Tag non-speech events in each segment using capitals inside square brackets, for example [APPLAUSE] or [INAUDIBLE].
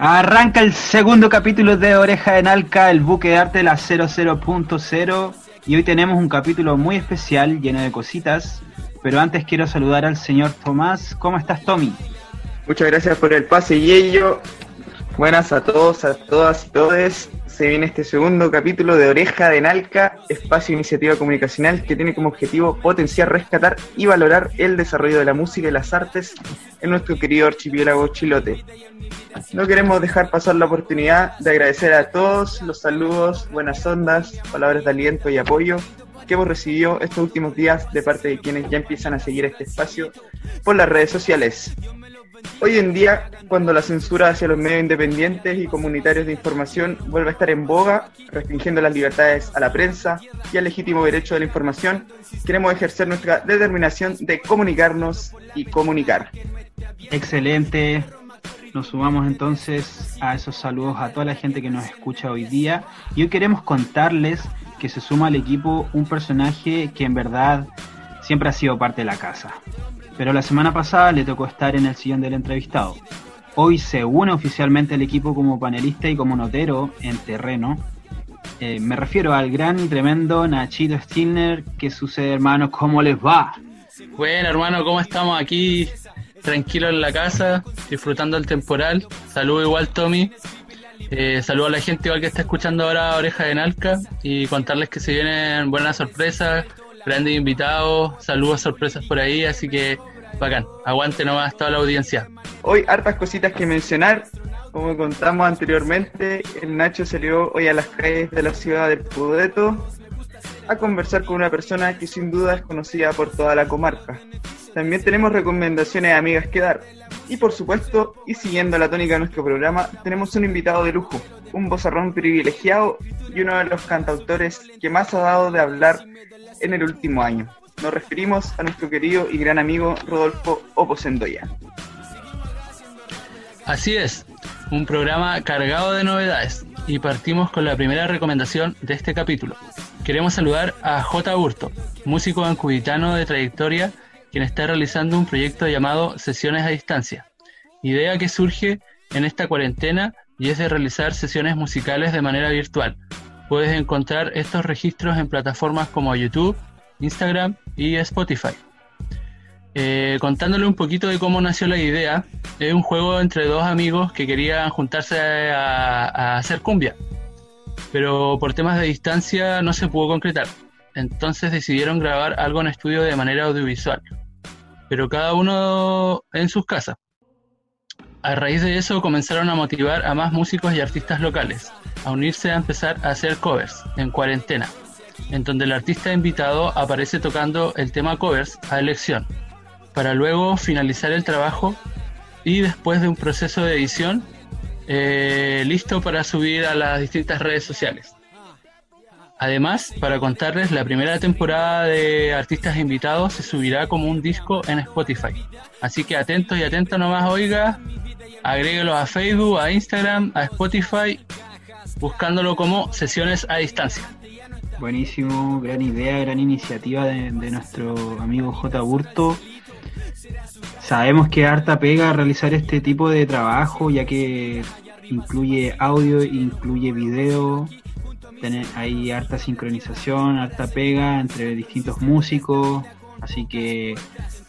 Arranca el segundo capítulo de Oreja de Nalca, el buque de arte de la 00.0. Y hoy tenemos un capítulo muy especial, lleno de cositas. Pero antes quiero saludar al señor Tomás. ¿Cómo estás, Tommy? Muchas gracias por el pase, y ello. Buenas a todos, a todas y todes se viene este segundo capítulo de Oreja de Nalca, espacio iniciativa comunicacional que tiene como objetivo potenciar, rescatar y valorar el desarrollo de la música y las artes en nuestro querido archipiélago chilote. No queremos dejar pasar la oportunidad de agradecer a todos los saludos, buenas ondas, palabras de aliento y apoyo que hemos recibido estos últimos días de parte de quienes ya empiezan a seguir este espacio por las redes sociales. Hoy en día, cuando la censura hacia los medios independientes y comunitarios de información vuelve a estar en boga, restringiendo las libertades a la prensa y al legítimo derecho de la información, queremos ejercer nuestra determinación de comunicarnos y comunicar. Excelente. Nos sumamos entonces a esos saludos a toda la gente que nos escucha hoy día. Y hoy queremos contarles que se suma al equipo un personaje que en verdad siempre ha sido parte de la casa pero la semana pasada le tocó estar en el sillón del entrevistado. Hoy se une oficialmente al equipo como panelista y como notero en terreno. Eh, me refiero al gran y tremendo Nachito Stilner. ¿Qué sucede, hermano? ¿Cómo les va? Bueno, hermano, ¿cómo estamos aquí? Tranquilo en la casa, disfrutando el temporal. Saludo igual, Tommy. Eh, saludo a la gente igual que está escuchando ahora Oreja de Nalca y contarles que se vienen buenas sorpresas, grandes invitados, saludos, sorpresas por ahí, así que bacán, aguante nomás toda la audiencia. Hoy hartas cositas que mencionar, como contamos anteriormente, el Nacho salió hoy a las calles de la ciudad de Pudeto a conversar con una persona que sin duda es conocida por toda la comarca. También tenemos recomendaciones amigas que dar. Y por supuesto, y siguiendo la tónica de nuestro programa, tenemos un invitado de lujo, un bozarrón privilegiado y uno de los cantautores que más ha dado de hablar en el último año. Nos referimos a nuestro querido y gran amigo Rodolfo Oposendoya. Así es, un programa cargado de novedades y partimos con la primera recomendación de este capítulo. Queremos saludar a J. Hurto, músico ancubitano de trayectoria, quien está realizando un proyecto llamado Sesiones a Distancia, idea que surge en esta cuarentena y es de realizar sesiones musicales de manera virtual, Puedes encontrar estos registros en plataformas como YouTube, Instagram y Spotify. Eh, contándole un poquito de cómo nació la idea, es un juego entre dos amigos que querían juntarse a, hacer cumbia, pero por temas de distancia no se pudo concretar. Entonces decidieron grabar algo en estudio de manera audiovisual, pero cada uno en sus casas. A raíz de eso comenzaron a motivar a más músicos y artistas locales, a unirse a empezar a hacer covers en cuarentena, en donde el artista invitado aparece tocando el tema covers a elección, para luego finalizar el trabajo y después de un proceso de edición, eh, listo para subir a las distintas redes sociales. Además, para contarles, la primera temporada de artistas invitados se subirá como un disco en Spotify. Así que atentos y atentos nomás, oiga, agréguelos a Facebook, a Instagram, a Spotify buscándolo como sesiones a distancia. Buenísimo, gran idea, gran iniciativa de, nuestro amigo J. Burto. Sabemos que harta pega realizar este tipo de trabajo, ya que incluye audio, incluye video, hay harta sincronización, harta pega entre distintos músicos, así que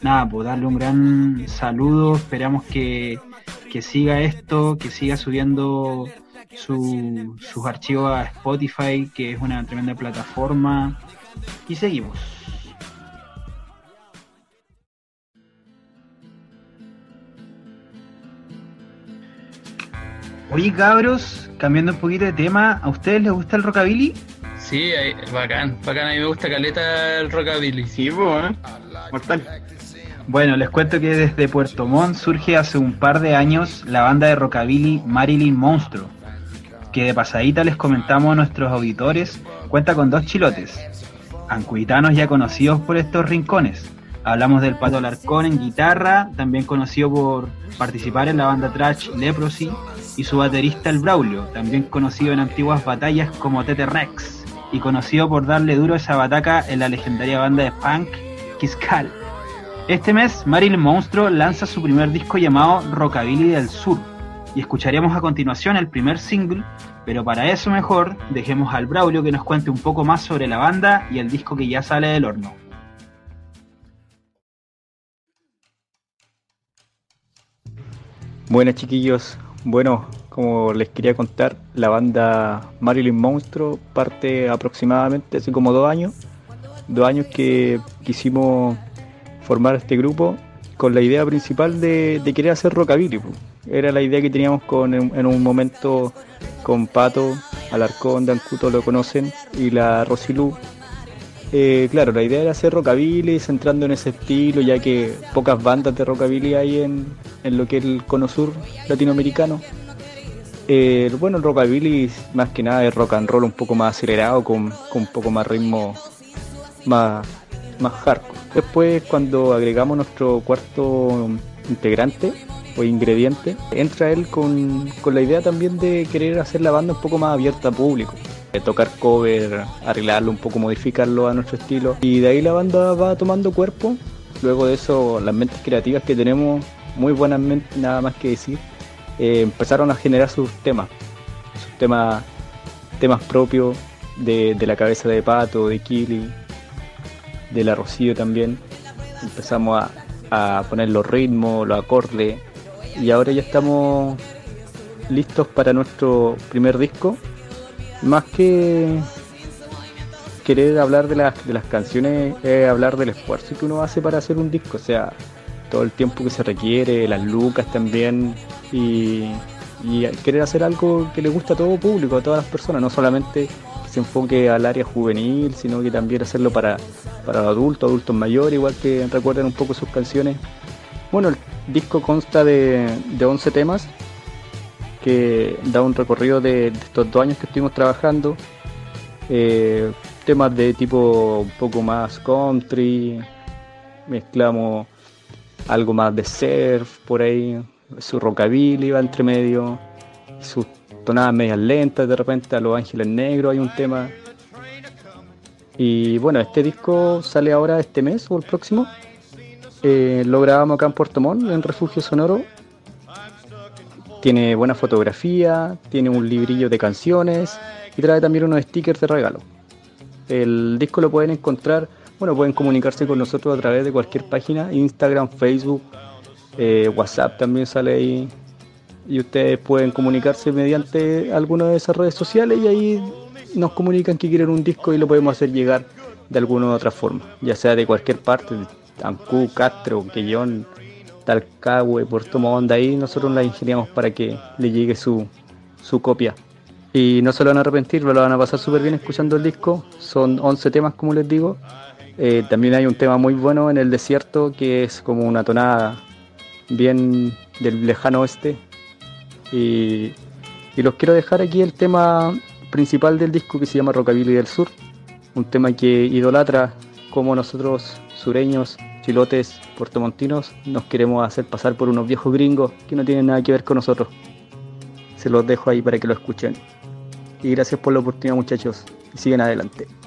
nada, pues darle un gran saludo, esperamos que, que siga esto, que siga subiendo su, sus archivos a Spotify, que es una tremenda plataforma. Y seguimos. Oye cabros, cambiando un poquito de tema, ¿a ustedes les gusta el rockabilly? Sí, bacán, bacán, a mí me gusta caleta el rockabilly. Sí, bueno, mortal. Bueno, les cuento que desde Puerto Montt surge hace un par de años la banda de rockabilly Marilyn Monstruo que de pasadita les comentamos a nuestros auditores, cuenta con dos chilotes, ancuitanos ya conocidos por estos rincones. Hablamos del Pato Alarcón en guitarra, también conocido por participar en la banda trash Leprosy, y su baterista el Braulio, también conocido en antiguas batallas como Tete Rex, y conocido por darle duro esa bataca en la legendaria banda de punk Kiskal. Este mes, Marilyn Monstruo lanza su primer disco llamado Rockabilly del Sur, y escucharemos a continuación el primer single, pero para eso mejor dejemos al Braulio que nos cuente un poco más sobre la banda y el disco que ya sale del horno. Buenas chiquillos, bueno, como les quería contar, la banda Marilyn Monstruo parte aproximadamente hace como dos años, dos años que quisimos formar este grupo con la idea principal de, querer hacer rockabilly. Era la idea que teníamos con, en, un momento con Pato, Alarcón, Dancuto lo conocen, y la Rosilú. Eh, claro, la idea era hacer rockabilly, centrando en ese estilo, ya que pocas bandas de rockabilly hay en, en lo que es el cono sur latinoamericano. Eh, bueno, el rockabilly más que nada es rock and roll un poco más acelerado, con, con un poco más ritmo, más, más hardcore. Después, cuando agregamos nuestro cuarto integrante o ingrediente, entra él con, la idea también de querer hacer la banda un poco más abierta al público. Tocar cover, arreglarlo un poco, modificarlo a nuestro estilo. Y de ahí la banda va tomando cuerpo. Luego de eso, las mentes creativas que tenemos, muy buenas mentes, nada más que decir, eh, empezaron a generar sus temas. Sus temas, temas propios de, de la cabeza de Pato, de Kili, de la Rocío también. Empezamos a, poner los ritmos, los acordes y ahora ya estamos listos para nuestro primer disco. Más que querer hablar de las, de las canciones, es hablar del esfuerzo que uno hace para hacer un disco, o sea, todo el tiempo que se requiere, las lucas también y, y querer hacer algo que le gusta a todo público, a todas las personas, no solamente se enfoque al área juvenil, sino que también hacerlo para, para adultos, adultos mayores, igual que recuerden un poco sus canciones. Bueno, el disco consta de, de 11 temas que da un recorrido de, estos dos años que estuvimos trabajando. Eh, temas de tipo un poco más country, mezclamos algo más de surf por ahí, su rockabilly va entre medio, sus tonadas medias lentas, de repente a Los Ángeles Negros hay un tema. Y bueno, este disco sale ahora este mes o el próximo. Eh, lo grabamos acá en Puerto Montt, en Refugio Sonoro. Tiene buena fotografía, tiene un librillo de canciones y trae también unos stickers de regalo. El disco lo pueden encontrar, bueno, pueden comunicarse con nosotros a través de cualquier página, Instagram, Facebook, eh, WhatsApp también sale ahí y ustedes pueden comunicarse mediante alguna de esas redes sociales y ahí nos comunican que quieren un disco y lo podemos hacer llegar de alguna u otra forma, ya sea de cualquier parte, de Ancú, Castro, Quellón, Talcahue, Puerto Montt, ahí nosotros la ingeniamos para que le llegue su, su copia. Y no se lo van a arrepentir, lo van a pasar súper bien escuchando el disco. Son 11 temas, como les digo. Eh, también hay un tema muy bueno en el desierto que es como una tonada bien del lejano oeste, y, los quiero dejar aquí el tema principal del disco que se llama Rockabilly del Sur, un tema que idolatra como nosotros sureños, chilotes, puertomontinos nos queremos hacer pasar por unos viejos gringos que no tienen nada que ver con nosotros. Se los dejo ahí para que lo escuchen. Y gracias por la oportunidad muchachos y siguen adelante.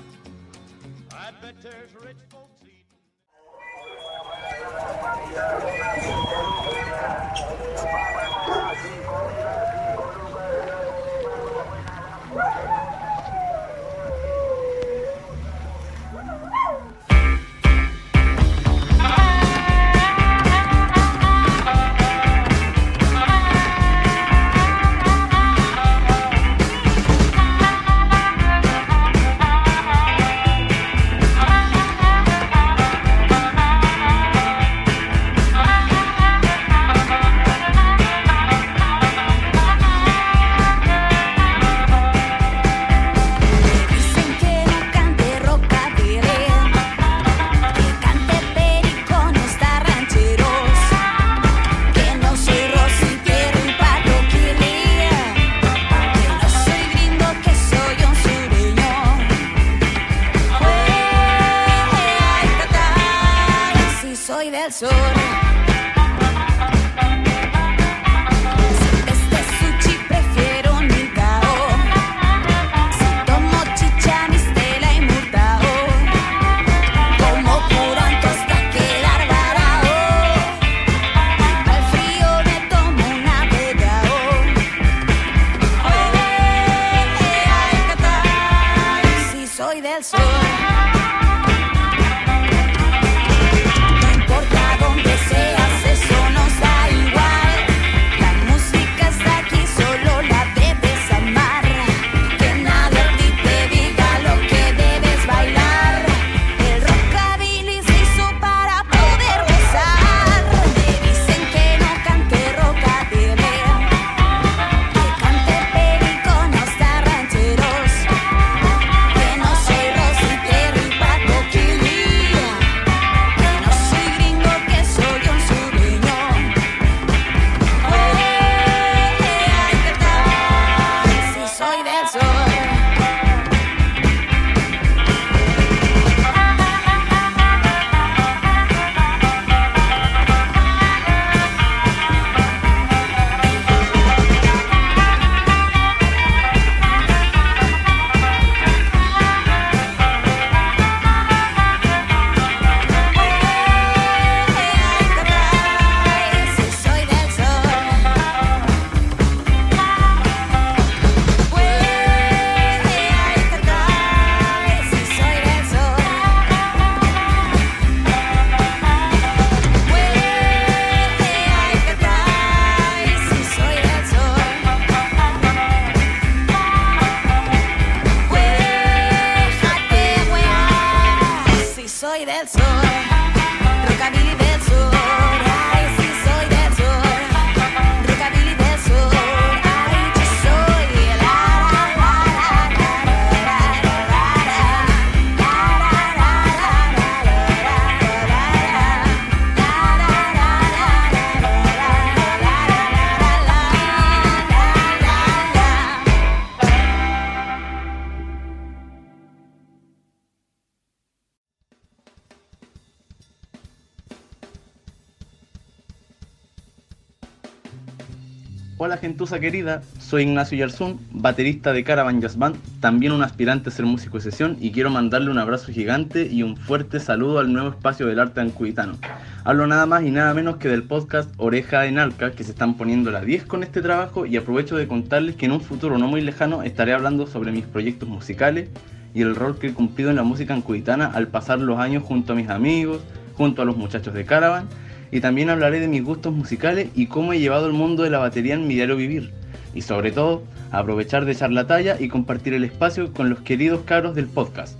Hola gentuza querida, soy Ignacio Yarzún, baterista de Caravan Jazz Band, también un aspirante a ser músico de sesión y quiero mandarle un abrazo gigante y un fuerte saludo al nuevo espacio del arte ancubitano. Hablo nada más y nada menos que del podcast Oreja en Alca, que se están poniendo la 10 con este trabajo y aprovecho de contarles que en un futuro no muy lejano estaré hablando sobre mis proyectos musicales y el rol que he cumplido en la música ancubitana al pasar los años junto a mis amigos, junto a los muchachos de Caravan y también hablaré de mis gustos musicales y cómo he llevado el mundo de la batería en mi diario vivir. Y sobre todo, aprovechar de echar la talla y compartir el espacio con los queridos cabros del podcast.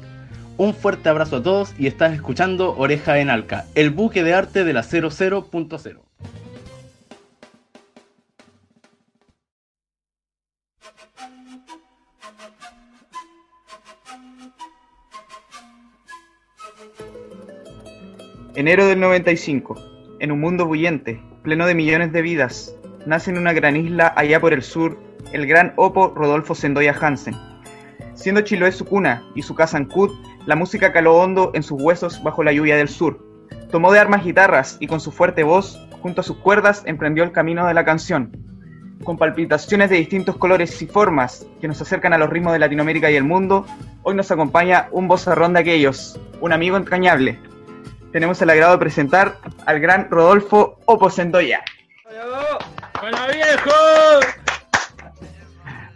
Un fuerte abrazo a todos y estás escuchando Oreja en Alca, el buque de arte de la 00.0. Enero del 95 en un mundo bullente, pleno de millones de vidas, nace en una gran isla allá por el sur el gran Opo Rodolfo Sendoya Hansen. Siendo Chiloé su cuna y su casa en Cut, la música caló hondo en sus huesos bajo la lluvia del sur. Tomó de armas guitarras y con su fuerte voz, junto a sus cuerdas, emprendió el camino de la canción. Con palpitaciones de distintos colores y formas que nos acercan a los ritmos de Latinoamérica y el mundo, hoy nos acompaña un vozarrón de aquellos, un amigo entrañable, tenemos el agrado de presentar al gran Rodolfo Oposendoya. ¡Hola, viejo!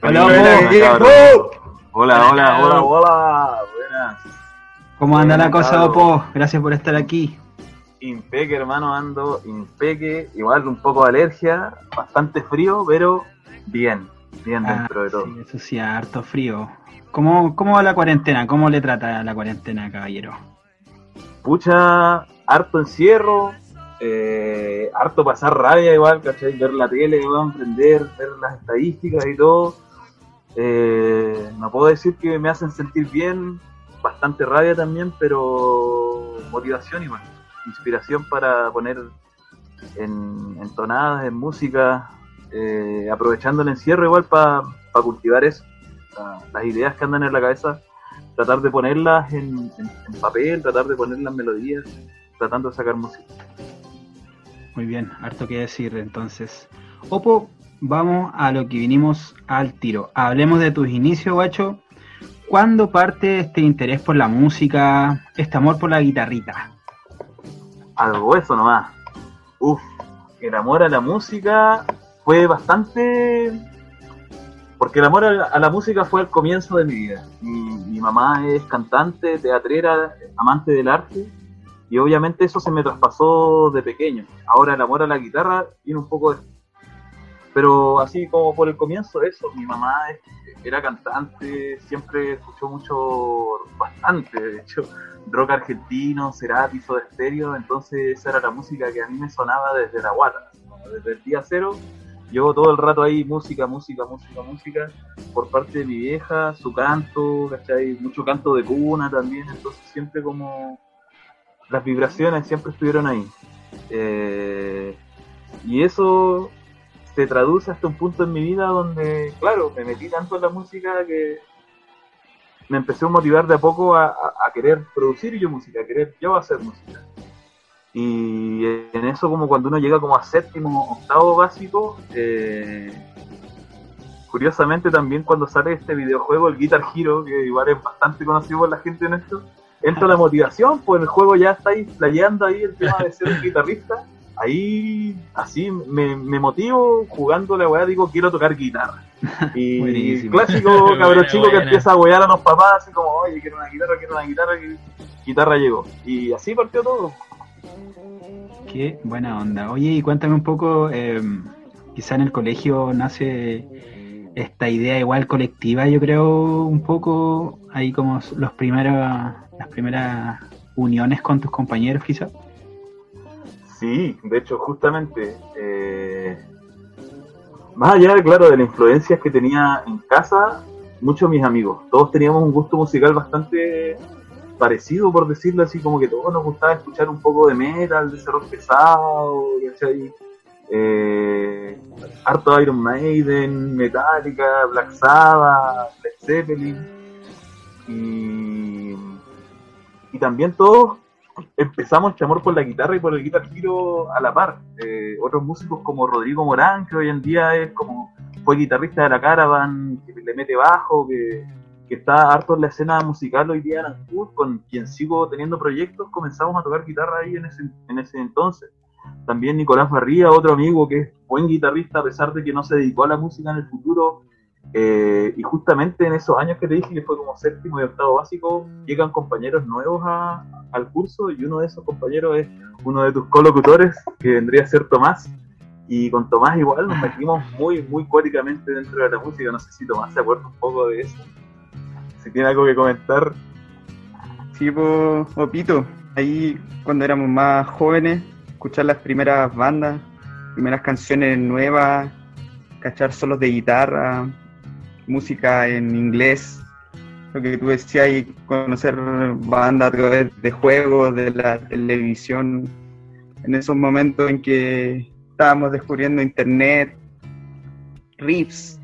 Hola, viejo. Hola, hola, hola, hola. Buenas. ¿Cómo anda la cosa, Opo? Gracias por estar aquí. Impeque, hermano, ando impeque. Igual un poco de alergia, bastante frío, pero bien, bien ah, dentro de todo. Sí, eso sí, harto frío. ¿Cómo, ¿Cómo va la cuarentena? ¿Cómo le trata la cuarentena, caballero? Pucha, harto encierro, eh, harto pasar rabia igual, ¿cachai? Ver la tele, aprender, ver las estadísticas y todo. Eh, no puedo decir que me hacen sentir bien, bastante rabia también, pero motivación igual, inspiración para poner en, entonadas, en música, eh, aprovechando el encierro igual para cultivar eso, las ideas que andan en la cabeza tratar de ponerlas en, papel, tratar de ponerlas en melodías, tratando de sacar música. Muy bien, harto que decir entonces. Opo, vamos a lo que vinimos al tiro. Hablemos de tus inicios, guacho. ¿Cuándo parte este interés por la música, este amor por la guitarrita? Algo eso nomás. Uf, el amor a la música fue bastante porque el amor a la, música fue el comienzo de mi vida. Mi, mamá es cantante, teatrera, amante del arte, y obviamente eso se me traspasó de pequeño. Ahora el amor a la guitarra tiene un poco de... Pero así como por el comienzo, eso, mi mamá era cantante, siempre escuchó mucho, bastante, de hecho, rock argentino, Cerati, de Stereo, entonces esa era la música que a mí me sonaba desde la guata, desde el día cero Llevo todo el rato ahí música, música, música, música, por parte de mi vieja, su canto, ¿cachai? Mucho canto de cuna también, entonces siempre como las vibraciones siempre estuvieron ahí. Eh, y eso se traduce hasta un punto en mi vida donde, claro, me metí tanto en la música que me empecé a motivar de a poco a, a querer producir yo música, a querer yo hacer música. Y en eso como cuando uno llega como a séptimo, octavo básico, eh, curiosamente también cuando sale este videojuego, el Guitar Hero, que igual es bastante conocido por la gente en esto, entra la motivación, pues el juego ya está ahí playando ahí el tema de ser un guitarrista. Ahí, así, me, motivo jugando la weá, digo, quiero tocar guitarra. [LAUGHS] Y clásico [LAUGHS] cabrón chico que empieza a wear a los papás, así como, oye, quiero una guitarra, quiero una guitarra, y guitarra llegó. Y así partió todo. Qué buena onda. Oye, y cuéntame un poco, eh, quizá en el colegio nace esta idea igual colectiva, yo creo, un poco ahí como los primeros, las primeras uniones con tus compañeros, quizá. Sí, de hecho, justamente, eh, más allá, claro, de las influencias que tenía en casa, muchos mis amigos, todos teníamos un gusto musical bastante parecido, por decirlo así, como que todos nos gustaba escuchar un poco de metal, de ese rock pesado, Eh, harto Iron Maiden, Metallica, Black Sabbath, Led Zeppelin. Y, también todos empezamos este amor por la guitarra y por el guitar giro a la par. Eh, otros músicos como Rodrigo Morán, que hoy en día es como fue guitarrista de la Caravan, que le mete bajo, que, que está harto en la escena musical hoy día en Ancud, con quien sigo teniendo proyectos, comenzamos a tocar guitarra ahí en ese, en ese entonces. También Nicolás Barría, otro amigo que es buen guitarrista, a pesar de que no se dedicó a la música en el futuro, eh, y justamente en esos años que te dije, que fue como séptimo y octavo básico, llegan compañeros nuevos a, al curso y uno de esos compañeros es uno de tus colocutores, que vendría a ser Tomás. Y con Tomás igual nos metimos muy, muy cuáticamente dentro de la música. No sé si Tomás se acuerda un poco de eso. Si tiene algo que comentar. Sí, pues, Opito, ahí cuando éramos más jóvenes, escuchar las primeras bandas, primeras canciones nuevas, cachar solos de guitarra, música en inglés, lo que tú decías, y conocer bandas a través de juegos, de la televisión, en esos momentos en que estábamos descubriendo internet, riffs,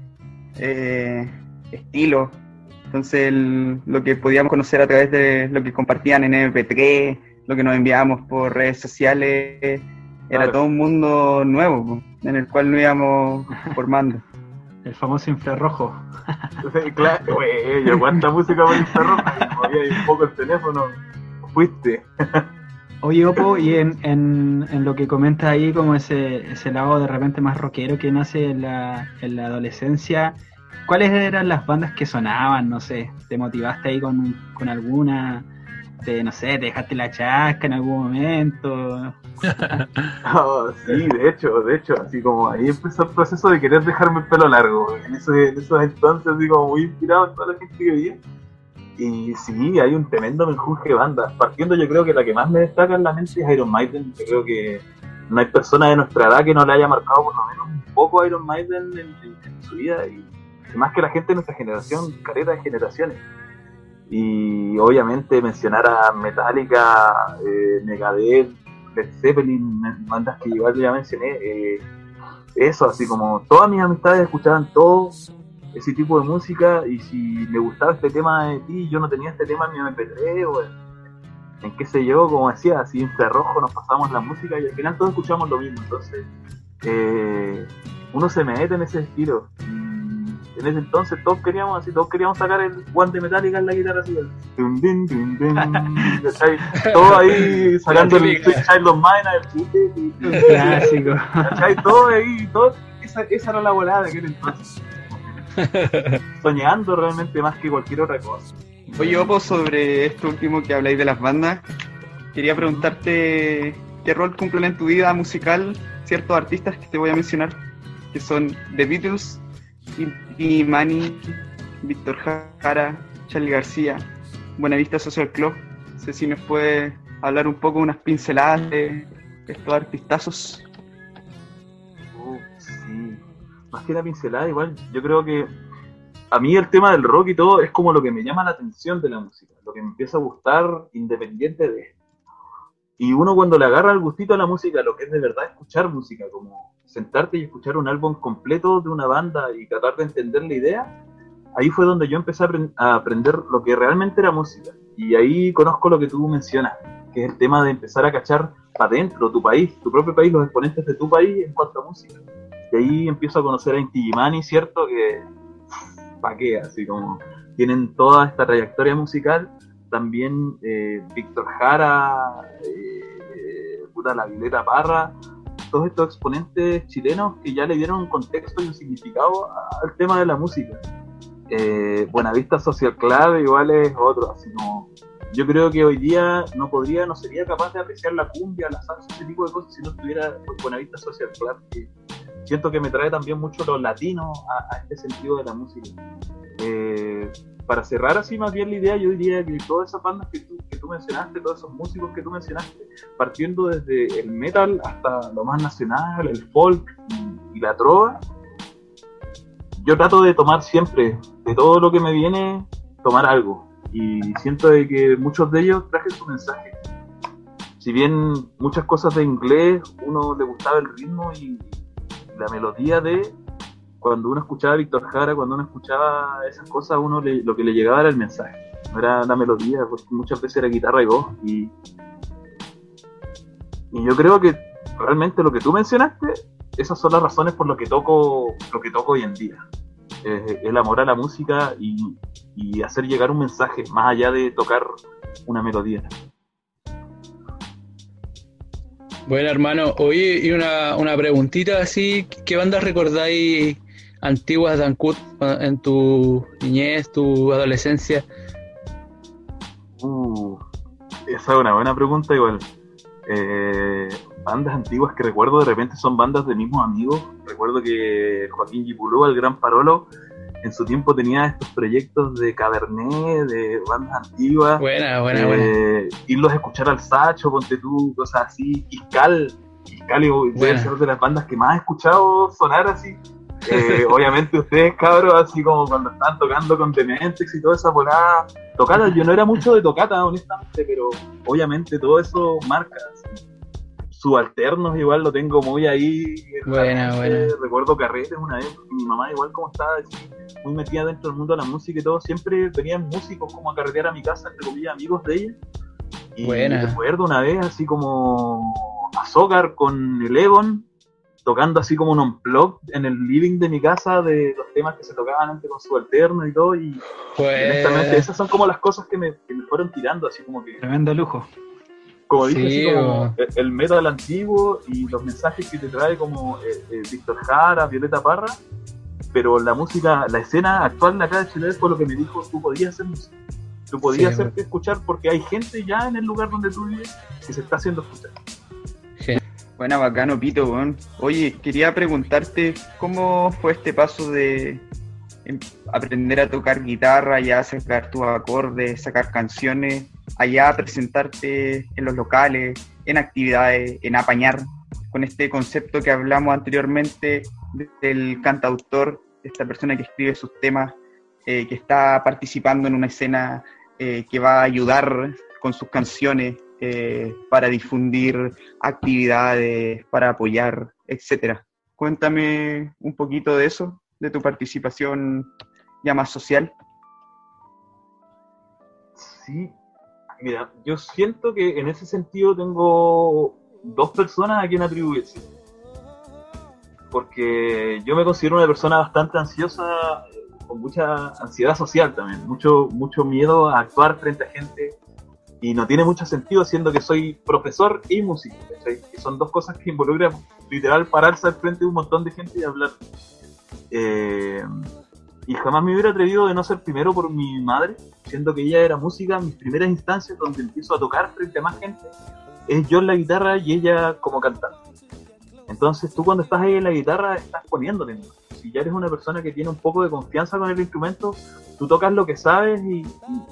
eh, estilos. Entonces el- lo que podíamos conocer a través de lo que compartían en MP3, lo que nos enviábamos por redes sociales, era Claro. todo un mundo nuevo en el cual nos íbamos [LAUGHS] formando. El famoso infrarrojo. claro, güey, yo cuánta música por movía ahí un poco el teléfono. Fuiste. [LAUGHS] Oye, Opo, y en, en, en lo que comentas ahí, como ese, ese lado de repente más rockero que nace en la, en la adolescencia, ¿cuáles eran las bandas que sonaban? No sé, ¿te motivaste ahí con, con alguna? Te, no sé, ¿te dejaste la chasca en algún momento? [LAUGHS] Oh, sí, de hecho, de hecho, así como ahí empezó el proceso de querer dejarme el pelo largo. En, ese, en esos entonces, así como muy inspirado en toda la gente que veía. Y sí, hay un tremendo menjunje de bandas. Partiendo, yo creo que la que más me destaca en la mente es Iron Maiden. Yo creo que no hay persona de nuestra edad que no le haya marcado por lo menos un poco a Iron Maiden en, en- en su vida. Y más que la gente de nuestra generación, careta de generaciones. Y obviamente mencionar a Metallica, eh, Megadeth, Led Zeppelin, bandas que igual ya mencioné, eh, eso, así como todas mis amistades escuchaban todo ese tipo de música y si me gustaba este tema de ti, yo no tenía este tema en mi MP3 o en, en qué sé yo, como decía, así infrarrojo nos pasamos la música y al final todos escuchamos lo mismo, entonces eh, uno se mete en ese estilo. En ese entonces todos queríamos así, todos queríamos sacar el guante metálica en la guitarra así, dun, dun, dun, dun, [LAUGHS] ¿cachai? Todo ahí sacando el Child of Mine, el clásico. ¿cachai? Todo ahí, todo, esa, esa era la volada de aquel entonces. [LAUGHS] Soñando realmente más que cualquier otra cosa. Oye, Opo, sobre esto último que habláis de las bandas, quería preguntarte qué rol cumplen en tu vida musical ciertos artistas que te voy a mencionar, que son The Beatles, Inti Mani, Víctor Jara, Charlie García, Buenavista Social Club. No sé si nos puede hablar un poco, unas pinceladas de estos artistazos. Sí. Más que la pincelada, igual, yo creo que a mí el tema del rock y todo es como lo que me llama la atención de la música, lo que me empieza a gustar independiente de esto. Y uno cuando le agarra el gustito a la música, lo que es de verdad escuchar música, como sentarte y escuchar un álbum completo de una banda y tratar de entender la idea, ahí fue donde yo empecé a, apren- a aprender lo que realmente era música. Y ahí conozco lo que tú mencionas, que es el tema de empezar a cachar para adentro tu país, tu propio país, los exponentes de tu país en cuanto a música. Y ahí empiezo a conocer a Inti Gimani, ¿cierto? Que, ¿pa' qué? Así como tienen toda esta trayectoria musical. También eh, Víctor Jara, eh, puta, la Violeta Parra, todos estos exponentes chilenos que ya le dieron un contexto y un significado al tema de la música. Eh, Buenavista Social Club igual es otro, yo creo que hoy día no podría, no sería capaz de apreciar la cumbia, la salsa, ese tipo de cosas si no estuviera Buenavista Social Club, que siento que me trae también mucho lo latino a, a este sentido de la música. Eh, para cerrar así más bien la idea, yo diría que todas esas bandas que tú, mencionaste, todos esos músicos que tú mencionaste, partiendo desde el metal hasta lo más nacional, el folk y, y la trova, yo trato de tomar siempre, de todo lo que me viene, tomar algo. Y siento de que muchos de ellos traje su mensaje. Si bien muchas cosas de inglés, uno le gustaba el ritmo y la melodía de cuando uno escuchaba a Víctor Jara, cuando uno escuchaba esas cosas, uno le- lo que le llegaba era el mensaje, no era la melodía, porque muchas veces era guitarra y voz. Y yo creo que realmente lo que tú mencionaste, esas son las razones por lo que toco, lo que toco hoy en día. Eh, el amor a la música y, y hacer llegar un mensaje más allá de tocar una melodía. Bueno, hermano, oye, y una, una preguntita así, ¿qué bandas recordáis antiguas de Ancud en tu niñez, tu adolescencia? Uh, esa es una buena pregunta igual. Eh, bandas antiguas que recuerdo de repente son bandas de mismos amigos. Recuerdo que Joaquín Gipulú, el gran Parolo, en su tiempo tenía estos proyectos de cabernet, de bandas antiguas. Buena, buena, eh, buena. Irlos a escuchar al Sacho, ponte tú, cosas así. Fiscal y debe ser de las bandas que más he escuchado sonar así. Eh, obviamente ustedes, cabros, así como cuando están tocando con Dementex y toda esa volada. Tocata, yo no era mucho de tocata, honestamente, pero obviamente todo eso marca. así. Subalternos igual lo tengo muy ahí. Buena, buena. Recuerdo carretes una vez, mi mamá igual como estaba así, muy metida dentro del mundo de la música y todo, siempre venían músicos como a carretear a mi casa, entre comillas, amigos de ella. Y Buena. recuerdo una vez así como Azócar con el Egon, tocando así como un unplug en el living de mi casa de los temas que se tocaban antes con subalterno y todo, y honestamente Pues, esas son como las cosas que me, que me fueron tirando, así como que Tremendo lujo. como dije, Sí, así como o- el- el metal antiguo y los mensajes que te trae como eh, eh, Víctor Jara, Violeta Parra, pero la música, la escena actual de acá de Chile fue lo que me dijo, tú podías hacer música, tú podías Sí, hacerte escuchar porque hay gente ya en el lugar donde tú vives que se está haciendo escuchar. Buena, bacano, Pito. Oye, quería preguntarte cómo fue este paso de em, aprender a tocar guitarra, ya sacar tus acordes, sacar canciones, allá presentarte en los locales, en actividades, en apañar, con este concepto que hablamos anteriormente del cantautor, esta persona que escribe sus temas, eh, que está participando en una escena eh, que va a ayudar con sus canciones eh, para difundir actividades, para apoyar, etcétera. Cuéntame un poquito de eso, de tu participación ya más social. Sí, mira, yo siento que en ese sentido tengo dos personas a quien atribuirse. Porque yo me considero una persona bastante ansiosa, eh, con mucha ansiedad social también, mucho, mucho miedo a actuar frente a gente. Y no tiene mucho sentido siendo que soy profesor y músico. Que son dos cosas que involucran literal pararse al frente de un montón de gente y hablar. Eh, y jamás me hubiera atrevido de no ser primero por mi madre, siendo que ella era música, mis primeras instancias donde empiezo a tocar frente a más gente, es yo en la guitarra y ella como cantante. Entonces tú cuando estás ahí en la guitarra estás poniéndole. Si ya eres una persona que tiene un poco de confianza con el instrumento, tú tocas lo que sabes y, y-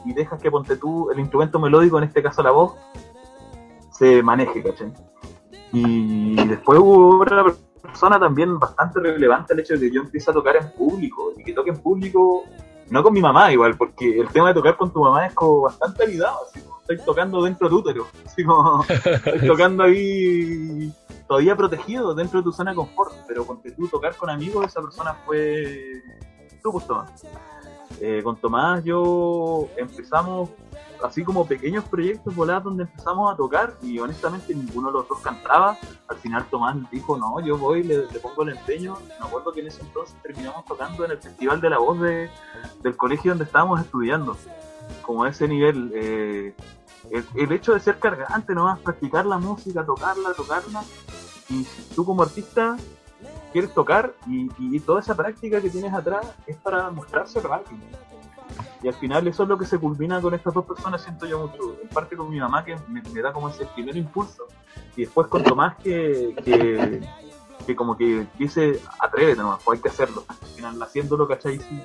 y dejas que ponte tú el instrumento melódico, en este caso la voz, se maneje, ¿cachai? Y después hubo otra persona también bastante relevante el hecho de que yo empiece a tocar en público y que toque en público, no con mi mamá igual, porque el tema de tocar con tu mamá es como bastante aridado, así como estoy tocando dentro de útero, así como [LAUGHS] estoy tocando ahí todavía protegido dentro de tu zona de confort, pero con que tú tocar con amigos, esa persona fue tú, Tomás. Eh, con Tomás yo empezamos así como pequeños proyectos volados donde empezamos a tocar y honestamente ninguno de los dos cantaba. Al final Tomás dijo, no, yo voy, le, le pongo el empeño. Me acuerdo que en ese entonces terminamos tocando en el Festival de la Voz de- del colegio donde estábamos estudiando. Como ese nivel. eh, el, hecho de ser cargante, nomás practicar la música, tocarla, tocarla. Y tú como artista quieres tocar y, y toda esa práctica que tienes atrás es para mostrarse rápido. Y al final eso es lo que se culmina con estas dos personas, siento yo mucho. En parte con mi mamá que me, da como ese primer impulso. Y después con Tomás que, que, que como que dice, atrévete nomás, pues hay que hacerlo. Al final haciéndolo, ¿cachai? Sí,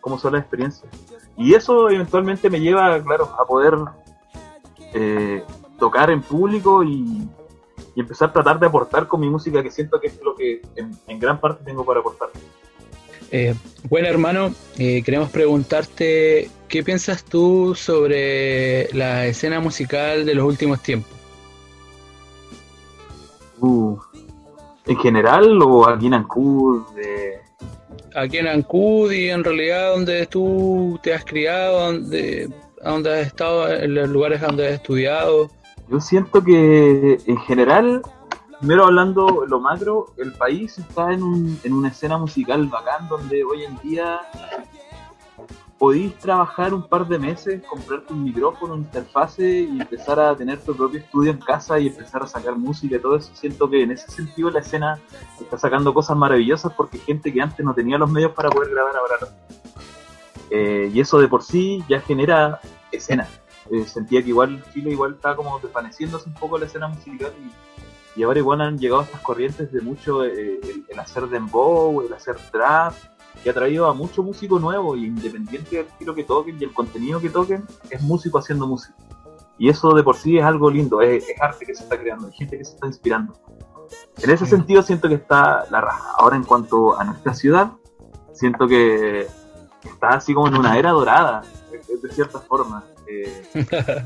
como son las experiencias. Y eso eventualmente me lleva, claro, a poder eh, tocar en público y, y empezar a tratar de aportar con mi música, que siento que es lo que en, en gran parte tengo para aportar. Eh, bueno, hermano, eh, queremos preguntarte qué piensas tú sobre la escena musical de los últimos tiempos. Uh, ¿En general o aquí en Ancud? de- Aquí en Ancud y en realidad donde tú te has criado, donde, donde has estado, en los lugares donde has estudiado, Yo siento que en general, primero hablando lo macro, el país está en, un, en una escena musical bacán donde hoy en día podéis trabajar un par de meses, comprarte un micrófono, una interfase y empezar a tener tu propio estudio en casa y empezar a sacar música y todo eso. Siento que en ese sentido la escena está sacando cosas maravillosas porque gente que antes no tenía los medios para poder grabar ahora eh, y eso de por sí ya genera escena. Eh, sentía que igual Chile igual está como desvaneciéndose un poco la escena musical y, y ahora igual han llegado estas corrientes de mucho eh, el, el, hacer dembow, el hacer trap, que ha traído a mucho músico nuevo y independiente del estilo que toquen y el contenido que toquen, es músico haciendo música. Y eso de por sí es algo lindo, es, es arte que se está creando, hay gente que se está inspirando. En ese sentido siento que está la raja. Ahora en cuanto a nuestra ciudad, siento que está así como en una era dorada, de, de cierta forma. Eh,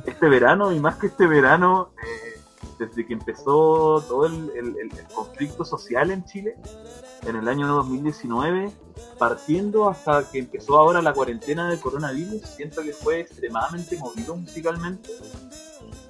este verano, y más que este verano, eh, desde que empezó todo el, conflicto social en Chile, en el año 2019, partiendo hasta que empezó ahora la cuarentena del coronavirus, siento que fue extremadamente movido musicalmente.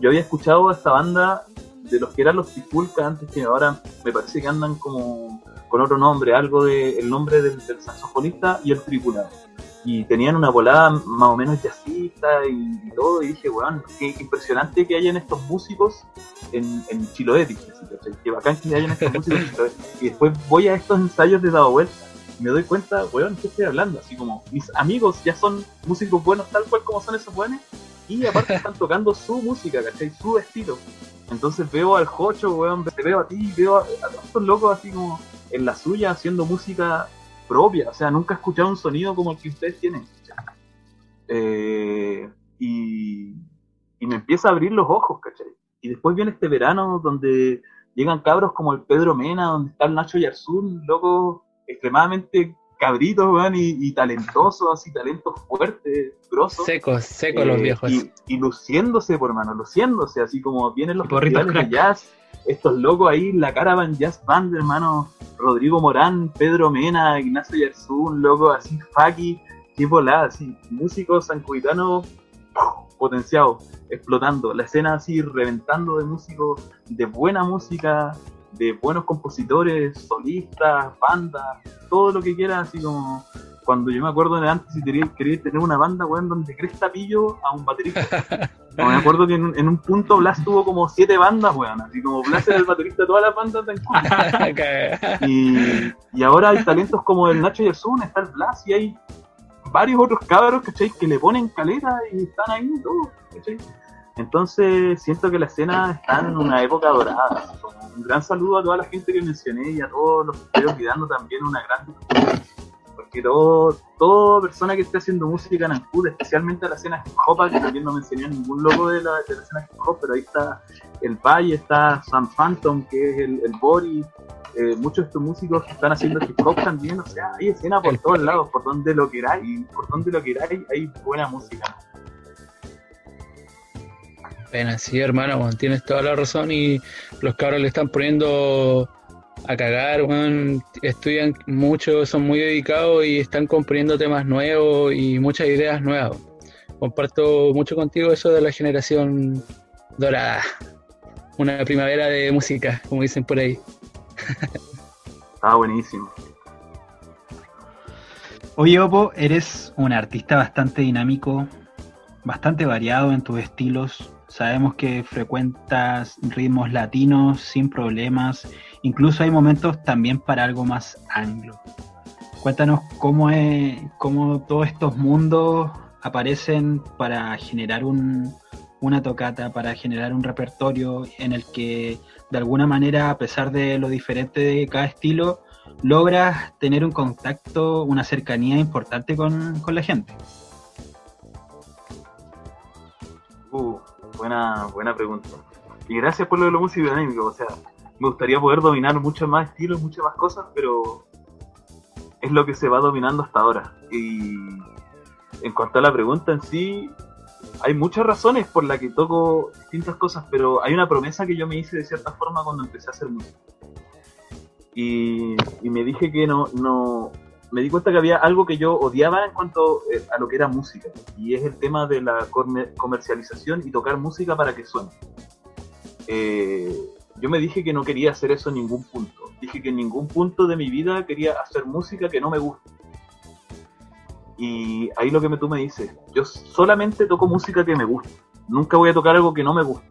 Yo había escuchado a esta banda de los que eran los Trifulca antes que ahora me parece que andan como con otro nombre, algo de el nombre del, del saxofonista y el tripulado. Y tenían una volada más o menos jazzista y, y todo, y dije, weón, qué impresionante que hayan estos músicos en, en Chiloé, dije, ¿sí? que bacán que hayan estos músicos en Chiloé. Y después voy a estos ensayos de Dado Vuelta y me doy cuenta, weón, ¿qué estoy hablando? Así como, mis amigos ya son músicos buenos tal cual como son esos buenos, y aparte están tocando su música, ¿cachai? Su estilo. Entonces veo al Jocho, weón, te veo a ti, veo a, a estos locos así como en la suya haciendo música propia, o sea, nunca he escuchado un sonido como el que ustedes tienen. Eh, y, y, me empieza a abrir los ojos, ¿cachai? Y después viene este verano donde llegan cabros como el Pedro Mena, donde está el Nacho Yarzún, locos extremadamente cabritos, y, y, talentosos, así, talentos fuertes, grosos. Secos, secos eh, los viejos. Y, y, luciéndose, por hermano, luciéndose, así como vienen los de jazz estos locos ahí, la Caravan Jazz Band, hermano, Rodrigo Morán, Pedro Mena, Ignacio Yarzún, loco, así, Faki, qué volada, así, músicos sancuitanos potenciados, explotando, la escena así reventando de músicos, de buena música, de buenos compositores, solistas, bandas, todo lo que quieras, así como cuando yo me acuerdo de antes si quería, quería tener una banda, weón, donde cresta pillo a un baterista. [LAUGHS] No, me acuerdo que en un, en un, punto Blas tuvo como siete bandas, weón, así como Blas era el baterista de todas las bandas de [LAUGHS] y, y ahora hay talentos como el Nacho Yarzún, está el Blas y hay varios otros cabros, ¿cachai? Que le ponen caleta y están ahí y todo, ¿cachai? Entonces siento que la escena está en una época dorada. Un gran saludo a toda la gente que mencioné y a todos los que estoy olvidando también una gran porque todo, toda persona que esté haciendo música en Ancud, especialmente a la escena hip hop, que también no mencioné ningún logo de la, de la escena hip hop, pero ahí está el Valle, está Sam Phantom, que es el, el Bori, eh, muchos de estos músicos que están haciendo hip hop también, o sea, hay escena por todos lados, por donde lo queráis, por donde lo queráis, hay buena música. Bueno, sí, hermano, tienes toda la razón y los cabros le están poniendo a cagar, bueno, estudian mucho, son muy dedicados y están componiendo temas nuevos y muchas ideas nuevas. Comparto mucho contigo eso de la generación dorada. Una primavera de música, como dicen por ahí. Está buenísimo. Oye, Opo, eres un artista bastante dinámico, bastante variado en tus estilos. Sabemos que frecuentas ritmos latinos sin problemas Incluso hay momentos también para algo más anglo. Cuéntanos cómo, es, cómo todos estos mundos aparecen para generar un, una tocata, para generar un repertorio en el que de alguna manera, a pesar de lo diferente de cada estilo, logras tener un contacto, una cercanía importante con, la gente. Uh, buena, buena pregunta. Y gracias por lo de lo músico dinámico, o sea, me gustaría poder dominar muchos más estilos, muchas más cosas, pero es lo que se va dominando hasta ahora. Y en cuanto a la pregunta en sí, hay muchas razones por las que toco distintas cosas, pero hay una promesa que yo me hice de cierta forma cuando empecé a hacer música. Y, me dije que no, no, me di cuenta que había algo que yo odiaba en cuanto eh, a lo que era música, y es el tema de la comercialización y tocar música para que suene. eh, yo me dije que no quería hacer eso en ningún punto. Dije que en ningún punto de mi vida quería hacer música que no me guste. Y ahí lo que tú me dices, yo solamente toco música que me gusta. Nunca voy a tocar algo que no me guste.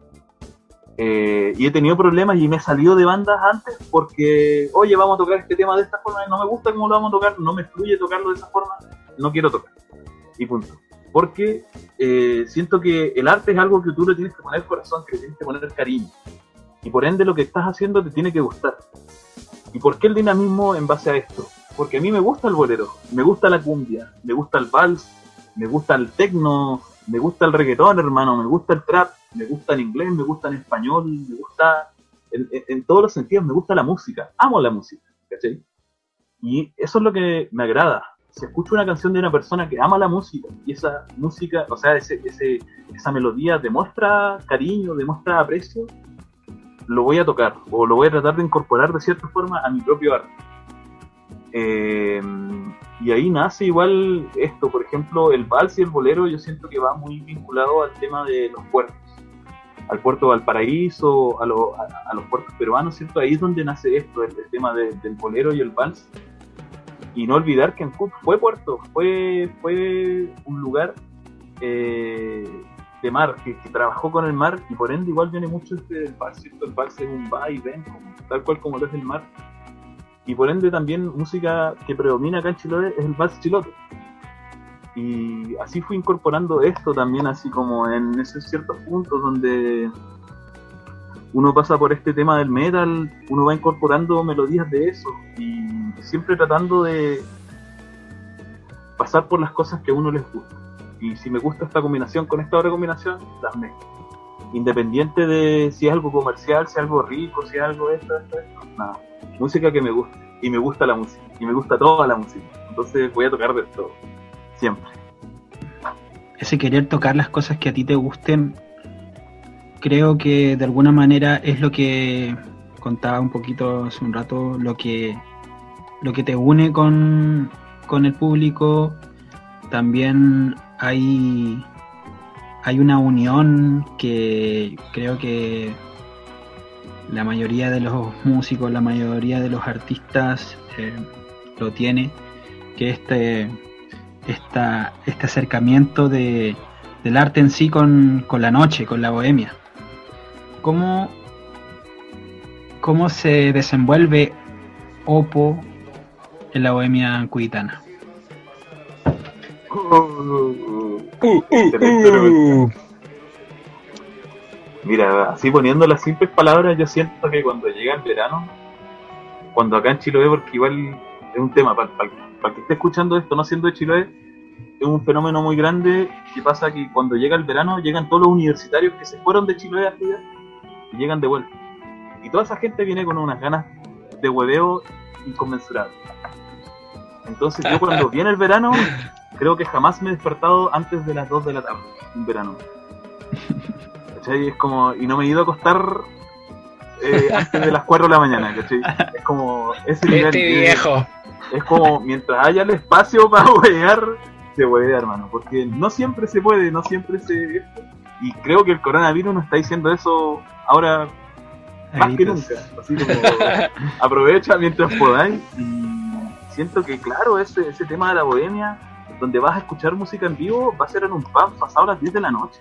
Eh, y he tenido problemas y me he salido de bandas antes porque, oye, vamos a tocar este tema de esta forma no me gusta cómo lo vamos a tocar, no me fluye tocarlo de esa forma, no quiero tocar. Y punto. Porque eh, siento que el arte es algo que tú le tienes que poner corazón, que le tienes que poner cariño. Y por ende lo que estás haciendo te tiene que gustar. ¿Y por qué el dinamismo en base a esto? Porque a mí me gusta el bolero, me gusta la cumbia, me gusta el vals, me gusta el tecno, me gusta el reggaetón, hermano, me gusta el trap, me gusta el inglés, me gusta el español, me gusta en, en, todos los sentidos, me gusta la música, amo la música, ¿cachai? Y eso es lo que me agrada. Si escucho una canción de una persona que ama la música y esa música, o sea, ese, ese, esa melodía demuestra cariño, demuestra aprecio, lo voy a tocar o lo voy a tratar de incorporar de cierta forma a mi propio arte. Eh, y ahí nace igual esto, por ejemplo, el vals y el bolero yo siento que va muy vinculado al tema de los puertos, al puerto Valparaíso, a, a, los puertos peruanos, ¿cierto?Í es donde nace esto, el, tema del bolero y el vals. Y no olvidar que Ancud fue puerto, fue, fue un lugar eh, de mar, que, trabajó con el mar y por ende igual viene mucho este del vals, ¿cierto? El vals es un va y ven, tal cual como lo es el mar y por ende también música que predomina acá en Chiloé es el vals chilote. Y así fui incorporando esto también, así como en esos ciertos puntos donde uno pasa por este tema del metal, uno va incorporando melodías de eso y siempre tratando de pasar por las cosas que a uno les gusta. Y si me gusta esta combinación con esta otra combinación, las Independiente de si es algo comercial, si es algo rico, si es algo esto, esto, esto, nada música que me gusta. Y me gusta la música. Y me gusta toda la música. Entonces voy a tocar de todo. Siempre. Ese querer tocar las cosas que a ti te gusten, creo que de alguna manera es lo que contaba un poquito hace un rato, lo que, lo que te une con, con el público. También hay, hay una unión que creo que la mayoría de los músicos, la mayoría de los artistas eh, lo tiene, que este, esta, este acercamiento de, del arte en sí con, con, la noche, con la bohemia. ¿Cómo, ¿Cómo se desenvuelve Opo en la bohemia cuitana? Uh, uh, uh, Mira, así poniendo las simples palabras, yo siento que cuando llega el verano, cuando acá en Chiloé, porque igual es un tema, para, para, que esté escuchando esto, no siendo de Chiloé, es un fenómeno muy grande que pasa que cuando llega el verano, llegan todos los universitarios que se fueron de Chiloé a estudiar y llegan de vuelta. Y toda esa gente viene con unas ganas de hueveo inconmensurables. Entonces yo cuando [LAUGHS] viene el verano, creo que jamás me he despertado antes de las 2 de la tarde, un verano. [LAUGHS] Es como, y no me he ido a acostar eh, antes de las 4 de la mañana, ¿cachai? Es como ese nivel. Este viejo. Es como mientras haya el espacio para huevear, se huevea, hermano. Porque no siempre se puede, no siempre se. Y creo que el coronavirus nos está diciendo eso ahora más que nunca. Así como aprovecha mientras podáis. Y siento que, claro, ese, ese tema de la bohemia, donde vas a escuchar música en vivo, va a ser en un pub pasado las 10 de la noche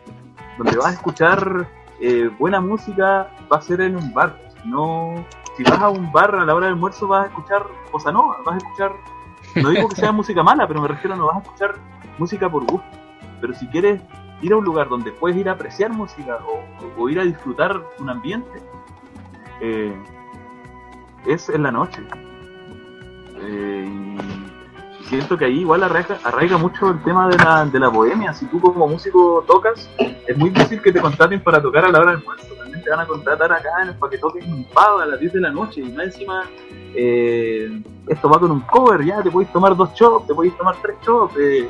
donde vas a escuchar eh, buena música va a ser en un bar. No, si vas a un bar a la hora del almuerzo vas a escuchar cosa no, vas a escuchar, no digo que sea [LAUGHS] música mala, pero me refiero a no vas a escuchar música por gusto. Pero si quieres ir a un lugar donde puedes ir a apreciar música o, ir a disfrutar un ambiente, eh, es en la noche. Eh, siento que ahí igual arraiga, mucho el tema de la, de la bohemia. Si tú como músico tocas, es muy difícil que te contraten para tocar a la hora del almuerzo. También te van a contratar acá para que toques un pavo a las 10 de la noche. Y más encima, eh, esto va con un cover, ya te podéis tomar dos chops, te podéis tomar tres chops. Eh,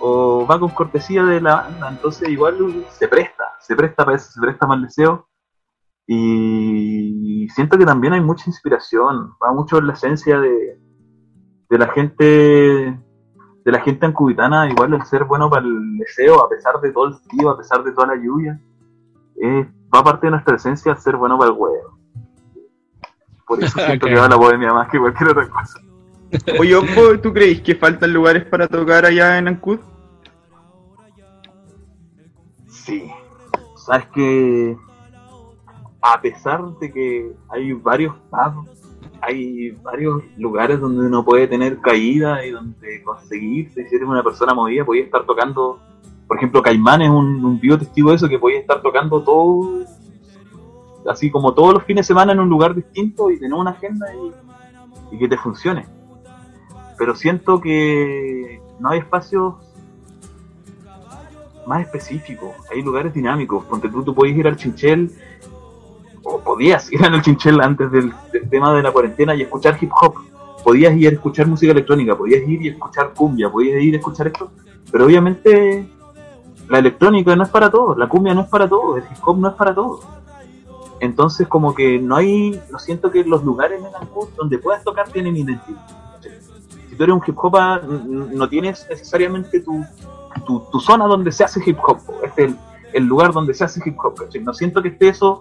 o va con cortesía de la banda. Entonces igual se presta, se presta para eso, se presta más deseo. Y siento que también hay mucha inspiración, va mucho en la esencia de, de la gente de la gente ancubitana, igual el ser bueno para el deseo, a pesar de todo el frío, a pesar de toda la lluvia, es va parte de nuestra esencia ser bueno para el huevo. Por eso [LAUGHS] siento que va la bohemia más que cualquier otra cosa. Oye, Oppo, ¿tú crees que faltan lugares para tocar allá en Ancud? Sí. Sabes que a pesar de que hay varios pubs, hay varios lugares donde uno puede tener caída y donde conseguir, si eres una persona movida, podía estar tocando, por ejemplo, Caimán es un, un vivo testigo de eso, que podía estar tocando todo, así como todos los fines de semana en un lugar distinto y tener una agenda y, y que te funcione. Pero siento que no hay espacios más específicos, hay lugares dinámicos, ponte tú, tú puedes ir al Chinchel podías ir al Chinchel antes del, tema de la cuarentena y escuchar hip hop, podías ir a escuchar música electrónica, podías ir y escuchar cumbia, podías ir a escuchar esto, pero obviamente la electrónica no es para todos, la cumbia no es para todos, el hip hop no es para todos. Entonces como que no hay, no siento que los lugares en donde puedas tocar tienen identidad. Si tú eres un hip hop, no tienes necesariamente tu, tu, zona donde se hace hip hop, es el, el lugar donde se hace hip hop. No siento que esté eso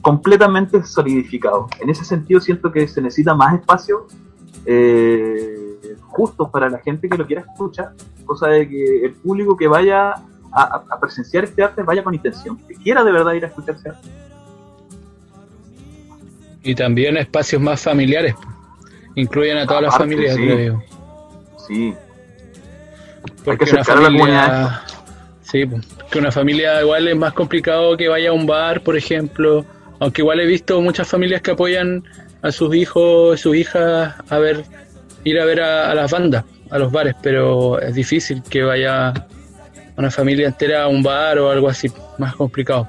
completamente solidificado. En ese sentido siento que se necesita más espacio eh, justo para la gente que lo quiera escuchar, cosa de que el público que vaya a, a, presenciar este arte vaya con intención, que quiera de verdad ir a escuchar este arte. Y también espacios más familiares, incluyen a todas las familias, sí. creo. Sí. Porque Hay que una familia, sí, que una familia igual es más complicado que vaya a un bar, por ejemplo, aunque igual he visto muchas familias que apoyan a sus hijos, sus hijas a ver, ir a ver a, a las bandas, a los bares, pero es difícil que vaya una familia entera a un bar o algo así, más complicado.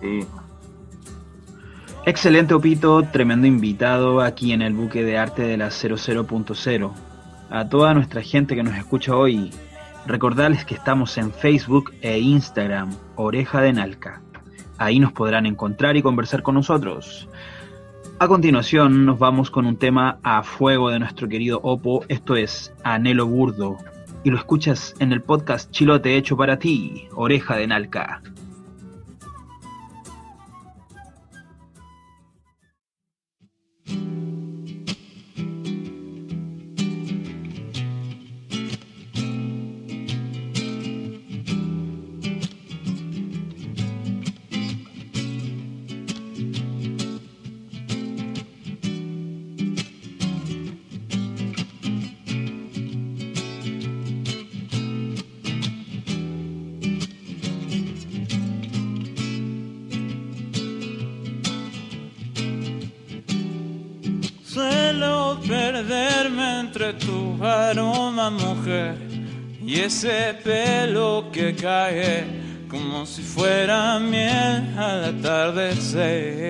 Sí. Excelente, Opito, tremendo invitado aquí en el buque de arte de la 00.0. A toda nuestra gente que nos escucha hoy, recordarles que estamos en Facebook e Instagram, Oreja de Nalca. Ahí nos podrán encontrar y conversar con nosotros. A continuación nos vamos con un tema a fuego de nuestro querido Opo, esto es Anhelo Burdo, y lo escuchas en el podcast Chilote hecho para ti, Oreja de Nalca. Tu aroma, mujer, y ese pelo que cae como si fuera miel al atardecer.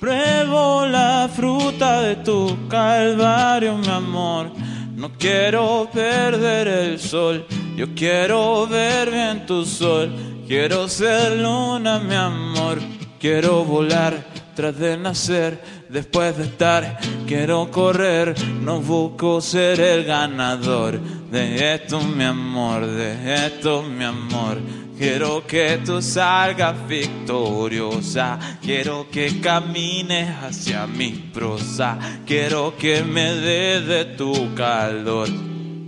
Pruebo la fruta de tu calvario, mi amor. No quiero perder el sol, yo quiero ver bien tu sol. Quiero ser luna, mi amor. Quiero volar tras de nacer, después de estar, quiero correr, no busco ser el ganador de esto, mi amor, de esto, mi amor. Quiero que tú salgas victoriosa, quiero que camines hacia mi prosa, quiero que me des de tu calor,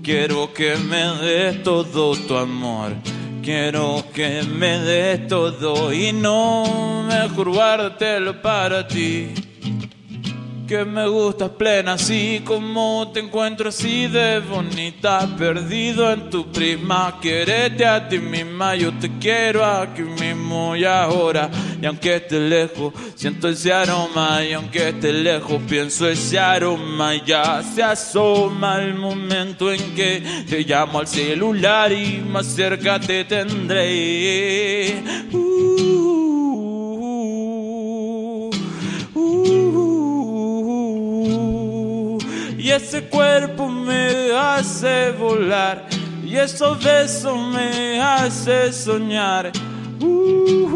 quiero que me des todo tu amor. Quiero que me des todo y no mejor guárdatelo para ti. Que me gustas plena así como te encuentro así de bonita, perdido en tu prisma. Querete a ti misma, yo te quiero aquí mismo y ahora. Y aunque esté lejos, siento ese aroma. Y aunque esté lejos, pienso ese aroma. Ya se asoma el momento en que te llamo al celular y más cerca te tendré. Uh, y ese cuerpo me hace volar. Y esos besos me hace soñar. Uh,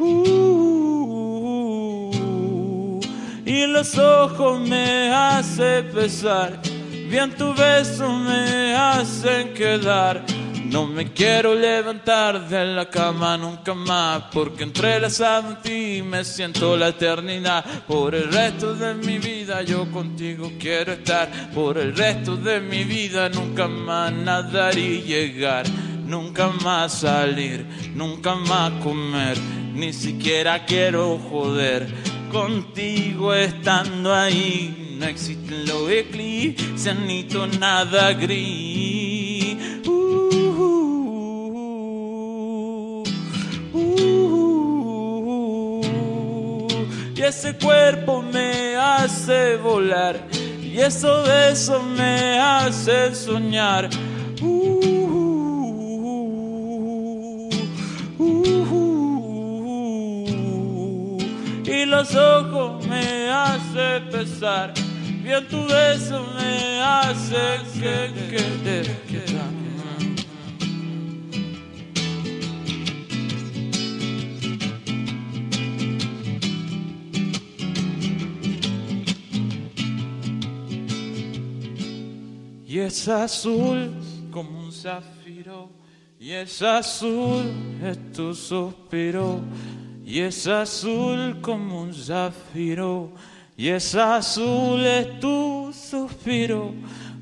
uh, y los ojos me hace pesar. bien tu beso me hacen quedar. No me quiero levantar de la cama nunca más, porque entrelazado en ti me siento la eternidad. Por el resto de mi vida yo contigo quiero estar. Por el resto de mi vida nunca más nadar y llegar. Nunca más salir, nunca más comer, ni siquiera quiero joder. Contigo estando ahí, no existen los eclipses ni nada gris. Ese cuerpo me hace volar, y esos besos me hacen soñar. Uh, y los ojos me hace pesar. Bien tu beso me hace que querer quedar. Y es azul como un zafiro, y es azul, es tu suspiro. Y es azul como un zafiro, y es azul es tu suspiro.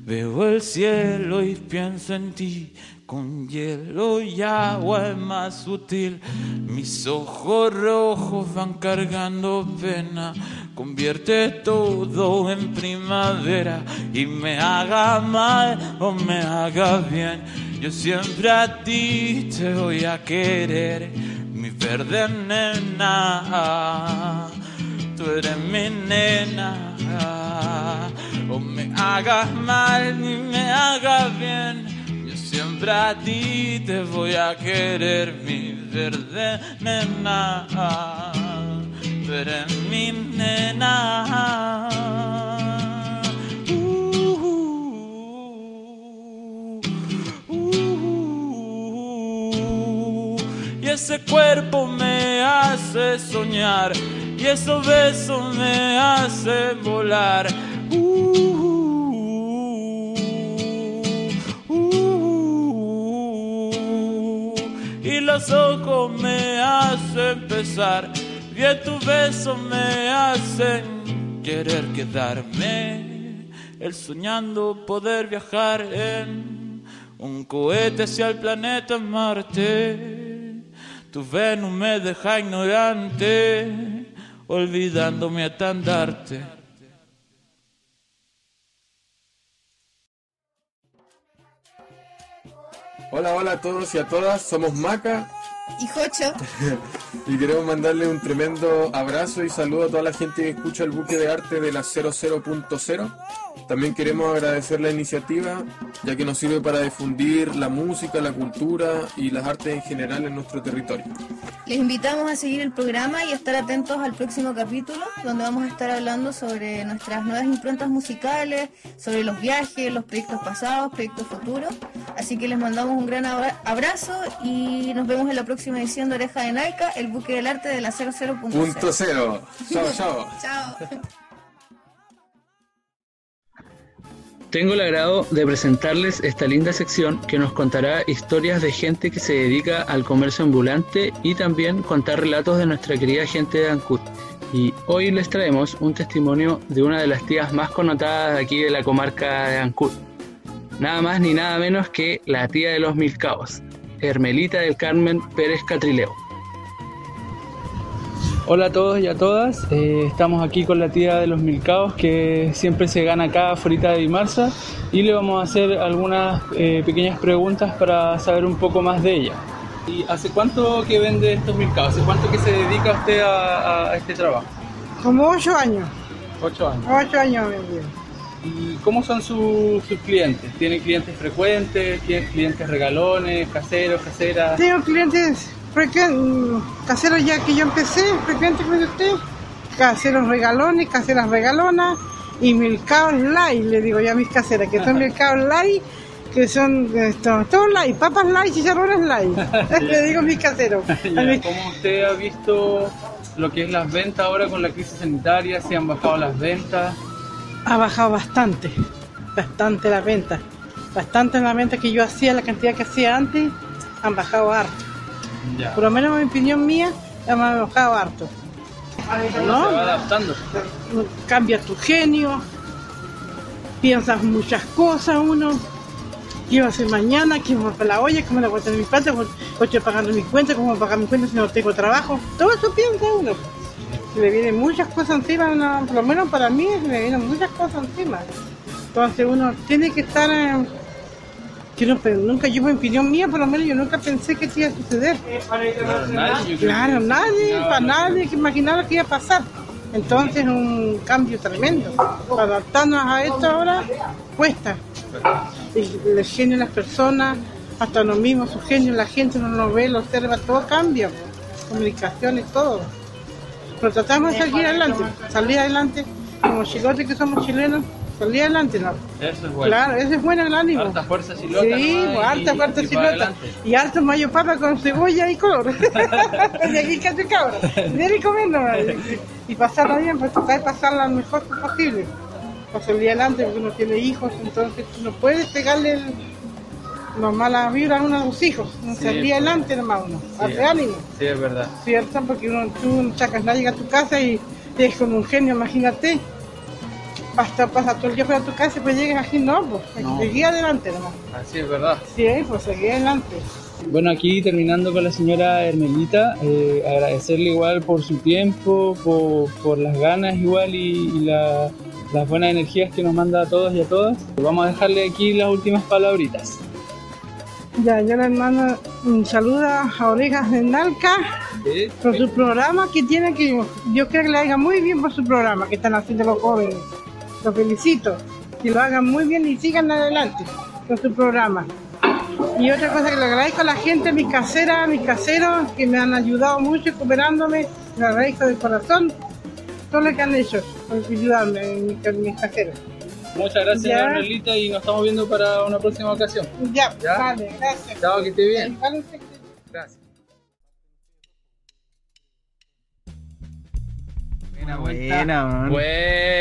Veo el cielo y pienso en ti, con hielo y agua es más sutil. Mis ojos rojos van cargando pena, convierte todo en primavera y me haga mal o me haga bien. Yo siempre a ti te voy a querer mi verde nena, tú eres mi nena. O me hagas mal ni me hagas bien, siempre a ti te voy a querer, mi verde nena. Eres mi nena. y ese cuerpo me hace soñar y esos besos me hacen volar. y los ojos me hacen pesar, y tus besos me hacen querer quedarme, el soñando poder viajar en un cohete hacia el planeta Marte. Tu Venus me deja ignorante, olvidando mi estandarte. Hola, hola a todos y a todas, somos Maca. Y Jocho, [LAUGHS] y queremos mandarle un tremendo abrazo y saludo a toda la gente que escucha el buque de arte de la 00.0. También queremos agradecer la iniciativa, ya que nos sirve para difundir la música, la cultura y las artes en general en nuestro territorio. les invitamos a seguir el programa y estar atentos al próximo capítulo, donde vamos a estar hablando sobre nuestras nuevas improntas musicales, sobre los viajes, los proyectos pasados, proyectos futuros. Así que les mandamos un gran abra- abrazo y nos vemos en la próxima edición de Oreja de Nalca, el buque del arte de la 00.0. Punto cero. [LAUGHS] Chao, chao. Chao. Tengo el agrado de presentarles esta linda sección que nos contará historias de gente que se dedica al comercio ambulante y también contar relatos de nuestra querida gente de Ancud. Y hoy les traemos un testimonio de una de las tías más connotadas aquí de la comarca de Ancud. Nada más ni nada menos que la tía de los Milcaos, Hermelita del Carmen Pérez Catrileo. Hola a todos y a todas, eh, estamos aquí con la tía de los Milcaos que siempre se gana acá afuera de Dimarsa y le vamos a hacer algunas eh, pequeñas preguntas para saber un poco más de ella. ¿Y hace cuánto que vende estos Milcaos? ¿Hace cuánto que se dedica usted a, a este trabajo? Como ocho años, Ocho años. ocho años vendí. ¿Y cómo son su- sus clientes? ¿Tiene clientes frecuentes? ¿Tiene clientes regalones, caseros, caseras? Tengo clientes caseros ya que yo empecé, frecuentes con usted, caseros regalones, caseras regalonas y milcaos light, le digo ya a mis caseras, que son [LAUGHS] milcaos light, que son esto, todos light, papas light, chicharrones light, [LAUGHS] [LAUGHS] le digo a mis caseros. Ya, mis- ¿Cómo usted ha visto lo que es las ventas ahora con la crisis sanitaria? ¿Se han bajado las ventas? Ha bajado bastante, bastante la venta. Bastante la venta que yo hacía, la cantidad que hacía antes, han bajado harto. Ya. Por lo menos en opinión mía, han bajado harto. ¿No? Se va adaptando. Cambia tu genio, piensas muchas cosas uno. ¿Qué iba a hacer mañana? ¿Qué voy a hacer la olla? ¿Cómo la voy a tener mi plata? ¿Cómo estoy pagando mi cuenta? ¿Cómo voy a pagar mi cuenta si no tengo trabajo? Todo eso piensa uno. Se le vienen muchas cosas encima, no, por lo menos para mí se me vienen muchas cosas encima. Entonces uno tiene que estar... eh, que no, pero nunca, yo en opinión mía, por lo menos yo nunca pensé que esto iba a suceder. Claro, nadie, para nadie que imaginara que iba a pasar. Entonces un cambio tremendo. Para adaptarnos a esto ahora cuesta. El, el genio de las personas, hasta los mismos, su genio, la gente no lo ve, lo observa, todo cambia. Comunicaciones, todo. Pero tratamos de salir adelante, salir adelante, como chilotes que somos chilenos, salir adelante, ¿no? Eso es bueno. Claro, ese es bueno el ánimo. Harta fuerza silota. Sí, nomás, pues, harta y- fuerza y silota. Y harto mayo papa con cebolla y color. [LAUGHS] de aquí casi cabra. Viene y comer nomás. Y, y pasarla bien, pues tratar de pasarla lo mejor posible. Para salir adelante, porque uno tiene hijos, entonces no puedes pegarle el, las malas vibras a uno de los hijos. No Sí, salir pues. adelante nomás uno. Sí. Ánimo. Sí, es verdad. ¿Cierto? Porque uno, tú no sacas llega a tu casa y es como un genio, imagínate. Hasta pasa todo el día fuera de tu casa y pues llegas aquí, no, pues. No. Seguí adelante nomás. Así es verdad. Sí, pues seguí adelante. Bueno, aquí terminando con la señora Hermelita, eh, agradecerle igual por su tiempo, por, por las ganas igual y, y la- las buenas energías que nos manda a todos y a todas. Vamos a dejarle aquí las últimas palabritas. Ya, yo le mando un saludo a Orejas de Nalca por su programa que tiene que, yo creo que le haga muy bien por su programa que están haciendo los jóvenes. Los felicito, que lo hagan muy bien y sigan adelante con su programa. Y otra cosa que le agradezco a la gente, mis caseras, mis caseros, que me han ayudado mucho cooperándome, le agradezco de corazón todo lo que han hecho por ayudarme, mis, mis caseros. Muchas gracias, Ya. Hermelita, y nos estamos viendo para una próxima ocasión. Ya, ¿Ya? vale, gracias. Chao, que esté bien. Buena.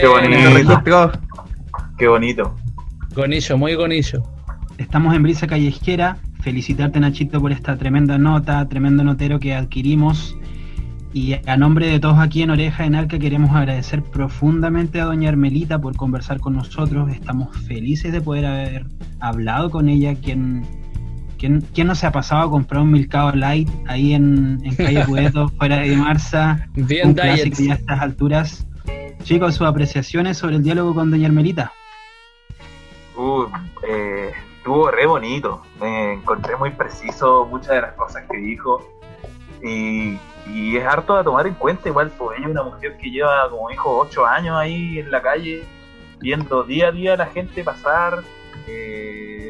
Qué bonito. Qué bonito. Gonillo, muy gonillo. Estamos en Brisa Callejera. Felicitarte, Nachito, por esta tremenda nota, tremendo notero que adquirimos. Y a nombre de todos aquí en Oreja en Alca queremos agradecer profundamente a doña Hermelita por conversar con nosotros. Estamos felices de poder haber hablado con ella. ¿Quién, quién, quién no se ha pasado a comprar un Milcao Light ahí en, en calle Pueto, [LAUGHS] fuera de Marza? Bien un clásico ya a estas alturas. Chicos, sus apreciaciones sobre el diálogo con doña Hermelita. Uh, eh, estuvo re bonito. Me encontré muy preciso muchas de las cosas que dijo. Y, y es harto a tomar en cuenta. Igual, pues ella es una mujer que lleva, como dijo, ocho años ahí en la calle, viendo día a día a la gente pasar. eh,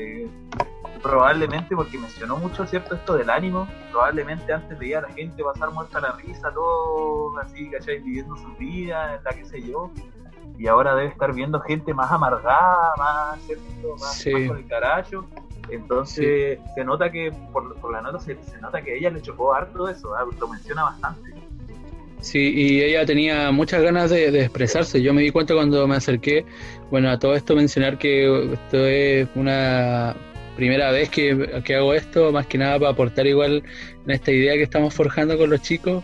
probablemente, porque mencionó mucho, ¿cierto? Esto del ánimo. Probablemente antes veía a la gente pasar muerta la risa, todo así, ¿cachai? Viviendo su vida, la que sé yo y ahora debe estar viendo gente más amargada, más, ¿cierto? más, Sí. más con el carajo. Entonces se nota que, por, por la nota, se, se nota que a ella le chocó harto eso, ah, lo menciona bastante. Sí, y ella tenía muchas ganas de, de expresarse. Yo me di cuenta cuando me acerqué, bueno, a todo esto mencionar que esto es una primera vez que, que hago esto, más que nada para aportar igual en esta idea que estamos forjando con los chicos,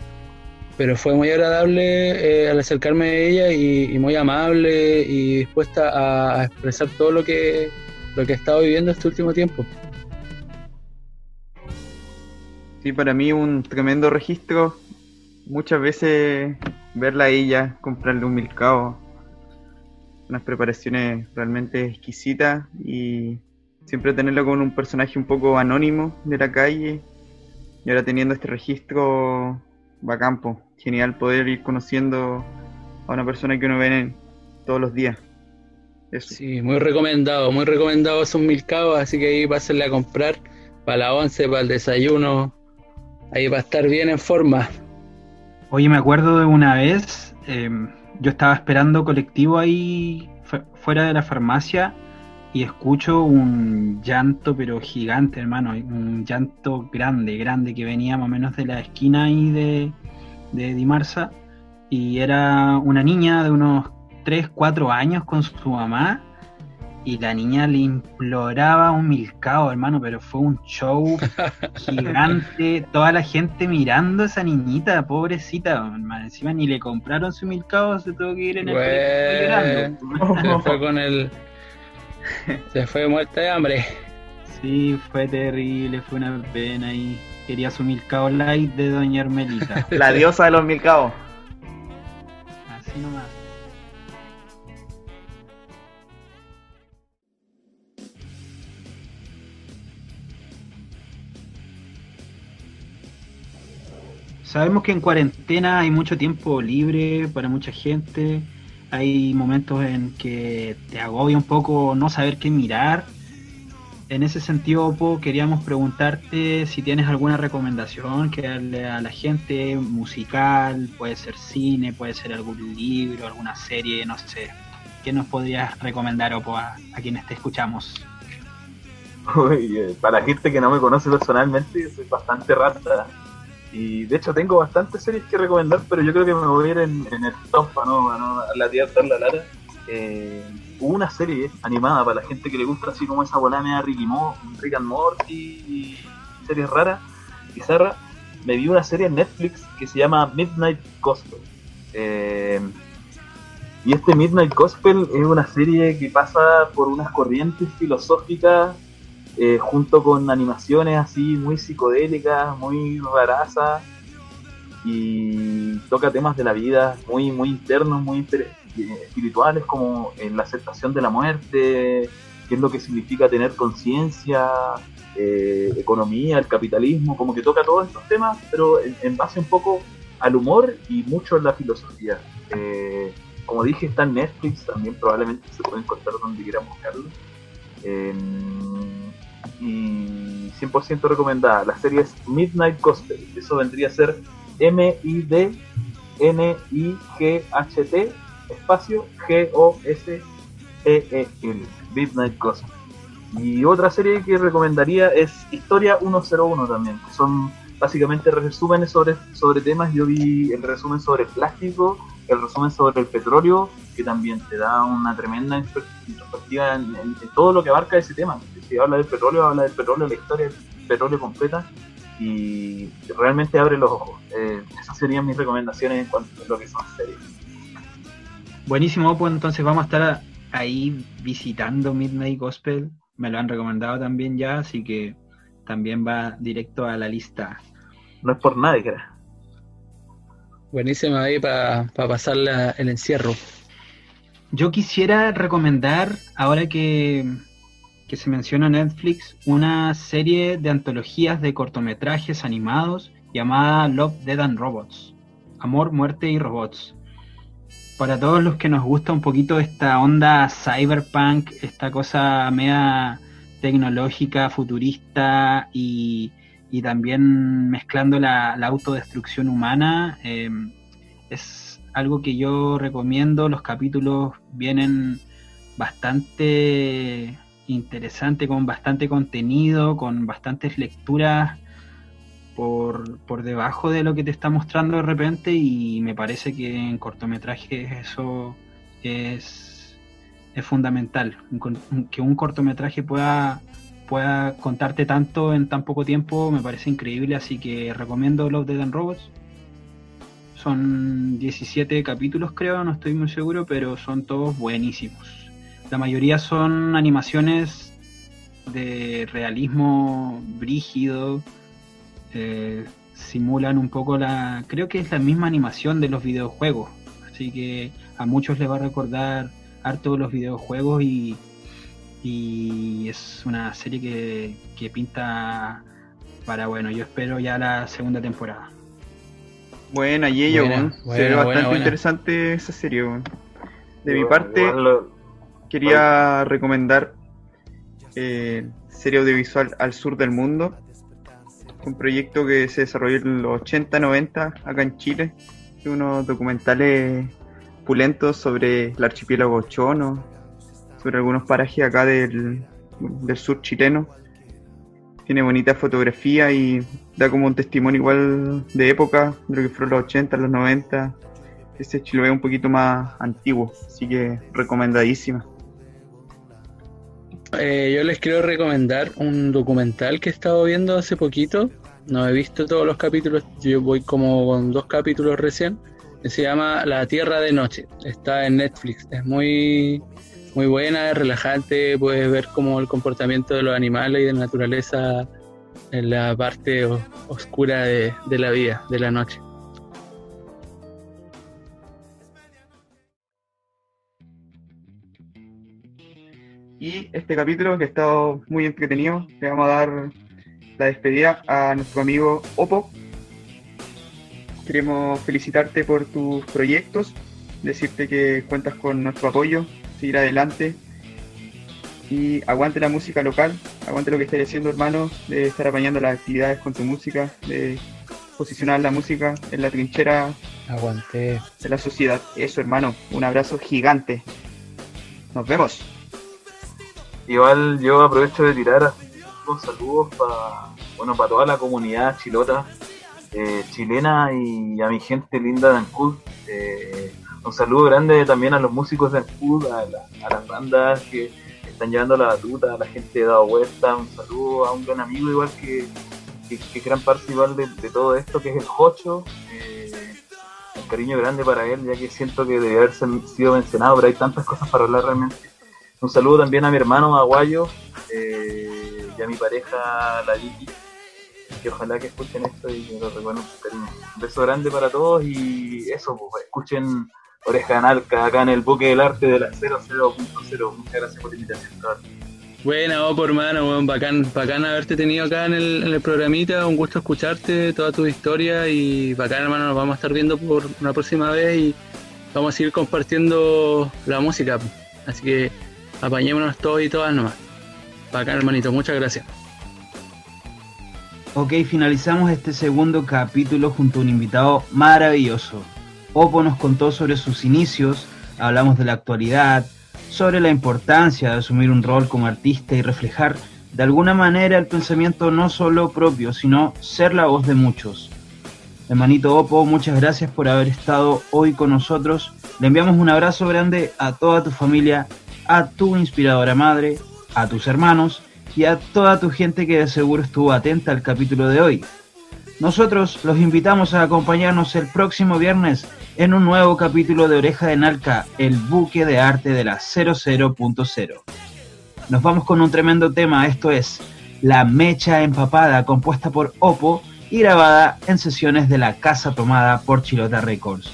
pero fue muy agradable eh, al acercarme a ella y, muy amable y dispuesta a, a expresar todo lo que, lo que he estado viviendo este último tiempo. Sí, para mí un tremendo registro. Muchas veces verla a ella, comprarle un milcao, unas preparaciones realmente exquisitas y siempre tenerlo con un personaje un poco anónimo de la calle y ahora teniendo este registro bacán, po. genial poder ir conociendo a una persona que uno ve en- todos los días. Eso. Sí, muy recomendado, muy recomendado esos milcaos, así que ahí pásenle a comprar para la once, para el desayuno, ahí va a estar bien en forma. Oye, me acuerdo de una vez, eh, yo estaba esperando colectivo ahí fu- fuera de la farmacia y escucho un llanto, pero gigante, hermano, un llanto grande, grande, que venía más o menos de la esquina ahí de, de Dimarsa y era una niña de unos 3, 4 años con su mamá y la niña le imploraba un milcao, hermano, pero fue un show [LAUGHS] gigante, toda la gente mirando a esa niñita, pobrecita, hermano. encima ni le compraron su milcao, se tuvo que ir en el Se [LAUGHS] fue con el. [LAUGHS] Se fue muerta de hambre. Sí, fue terrible, fue una pena y quería su milcao light de Doña Hermelita. [LAUGHS] La diosa de los mil cabos. Así nomás. Sabemos que en cuarentena hay mucho tiempo libre para mucha gente. Hay momentos en que te agobia un poco no saber qué mirar. En ese sentido, Opo, queríamos preguntarte si tienes alguna recomendación que darle a la gente, musical, puede ser cine, puede ser algún libro, alguna serie, no sé. ¿Qué nos podrías recomendar, Opo, a, quienes te escuchamos? [LAUGHS] Para gente que no me conoce personalmente, soy bastante rata. Y de hecho tengo bastantes series que recomendar, pero yo creo que me voy a ir en, el top para no, para no latear la lara. Eh, una serie animada para la gente que le gusta así como esa bola media Ricky Mo, Rick and Morty y series raras, bizarras. Me vi una serie en Netflix que se llama Midnight Gospel. Eh, y este Midnight Gospel es una serie que pasa por unas corrientes filosóficas eh, junto con animaciones así muy psicodélicas, muy rarazas y toca temas de la vida muy muy internos, muy eh, espirituales como en la aceptación de la muerte, qué es lo que significa tener conciencia, eh, economía, el capitalismo, como que toca todos estos temas, pero en, base un poco al humor y mucho en la filosofía. Como dije, está en Netflix, también probablemente se puede encontrar donde quieran buscarlo. Y 100% recomendada. La serie es Midnight Gospel. Eso vendría a ser M-I-D-N-I-G-H-T espacio G-O-S-E-E-L. Midnight Gospel. Y otra serie que recomendaría es Historia 101 también, que son básicamente resúmenes sobre, sobre temas. Yo vi el resumen sobre el plástico, el resumen sobre el petróleo, que también te da una tremenda introspectiva en todo lo que abarca ese tema. Si habla del petróleo, habla del petróleo, la historia del petróleo completa, y realmente abre los ojos. Eh, esas serían mis recomendaciones en cuanto a lo que son series. Buenísimo, Opo, entonces vamos a estar ahí visitando Midnight Gospel. Me lo han recomendado también ya, así que también va directo a la lista. No es por nada, cara. Buenísima ahí para pasar la- el encierro. Yo quisiera recomendar, ahora que, que se menciona Netflix, una serie de antologías de cortometrajes animados llamada Love, Dead and Robots. Amor, Muerte y Robots. Para todos los que nos gusta un poquito esta onda cyberpunk, esta cosa media tecnológica, futurista y, y también mezclando la, la autodestrucción humana, eh, es algo que yo recomiendo. Los capítulos vienen bastante interesante, con bastante contenido, con bastantes lecturas por, por debajo de lo que te está mostrando de repente y me parece que en cortometrajes eso es, es fundamental. Que un cortometraje pueda, pueda contarte tanto en tan poco tiempo me parece increíble, así que recomiendo Love, Dead and Robots. Son 17 capítulos creo, no estoy muy seguro, pero son todos buenísimos. La mayoría son animaciones de realismo brígido, eh, simulan un poco la... Creo que es la misma animación de los videojuegos, así que a muchos les va a recordar harto los videojuegos y, y es una serie que, que pinta para, bueno, yo espero ya la segunda temporada. Buena, Yeyo, Buena, weón. Se buena, ve buena, bastante buena. interesante esa serie, weón. De mi parte, lo- quería recomendar eh, serie audiovisual Al Sur del Mundo. Un proyecto que se desarrolló en los 80-90 acá en Chile. Unos documentales pulentos sobre el archipiélago chono, sobre algunos parajes acá del, del sur chileno. Tiene bonita fotografía y da como un testimonio igual de época, de lo que fueron los 80, los 90. Ese Chiloé un poquito más antiguo, así que recomendadísima. Eh, yo les quiero recomendar un documental que he estado viendo hace poquito. No he visto todos los capítulos, yo voy como con dos capítulos recién. Se llama La Tierra de Noche. Está en Netflix. Es muy, muy buena, es relajante. Puedes ver como el comportamiento de los animales y de la naturaleza en la parte oscura de, de la vida, de la noche. Y este capítulo que ha estado muy entretenido, le vamos a dar la despedida a nuestro amigo Oppo. Queremos felicitarte por tus proyectos, decirte que cuentas con nuestro apoyo, seguir adelante y aguante la música local, aguante lo que estés haciendo hermano, de estar apañando las actividades con tu música, de posicionar la música en la trinchera Aguanté. de la sociedad. Eso hermano, un abrazo gigante. Nos vemos. Igual yo aprovecho de tirar unos saludos para bueno, para toda la comunidad chilota, eh, chilena y a mi gente linda de Ancud. Eh, un saludo grande también a los músicos de Ancud, a, la- a las bandas que están llevando la batuta, a la gente de Dado Vuelta. Un saludo a un gran amigo igual que, que, que gran parte igual de, de todo esto, que es el Jocho. Eh, un cariño grande para él, ya que siento que debe haber sido mencionado, pero hay tantas cosas para hablar realmente. Un saludo también a mi hermano Aguayo eh, y a mi pareja, la que ojalá que escuchen esto y que lo. Un beso grande para todos y eso, pues, escuchen Oreja de Analca acá en el buque del arte de la 00.0. Muchas gracias por la invitación. Buena, Opo, hermano, weón, bacán, bacán haberte tenido acá en el, en el programita, un gusto escucharte, toda tu historia y bacán, hermano, nos vamos a estar viendo por una próxima vez y vamos a seguir compartiendo la música. Así que apañémonos todos y todas nomás. Bacán, hermanito, muchas gracias. Ok, finalizamos este segundo capítulo junto a un invitado maravilloso. Oppo nos contó sobre sus inicios, hablamos de la actualidad, sobre la importancia de asumir un rol como artista y reflejar de alguna manera el pensamiento no solo propio, sino ser la voz de muchos. Hermanito Oppo, muchas gracias por haber estado hoy con nosotros. Le enviamos un abrazo grande a toda tu familia, a tu inspiradora madre, a tus hermanos y a toda tu gente que de seguro estuvo atenta al capítulo de hoy. Nosotros los invitamos a acompañarnos el próximo viernes en un nuevo capítulo de Oreja de Nalca, el buque de arte de la 00.0. Nos vamos con un tremendo tema, esto es La Mecha Empapada, compuesta por Oppo y grabada en sesiones de la Casa Tomada por Chilota Records.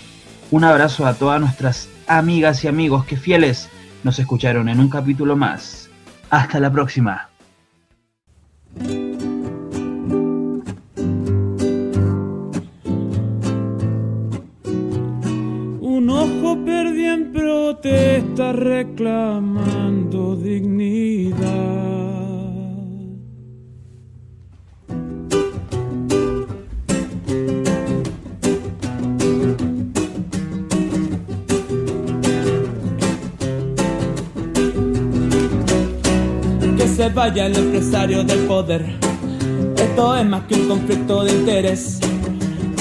Un abrazo a todas nuestras amigas y amigos que fieles nos escucharon en un capítulo más. Hasta la próxima. Un ojo perdí en protesta reclamando dignidad. Se vaya el empresario del poder. Esto es más que un conflicto de interés.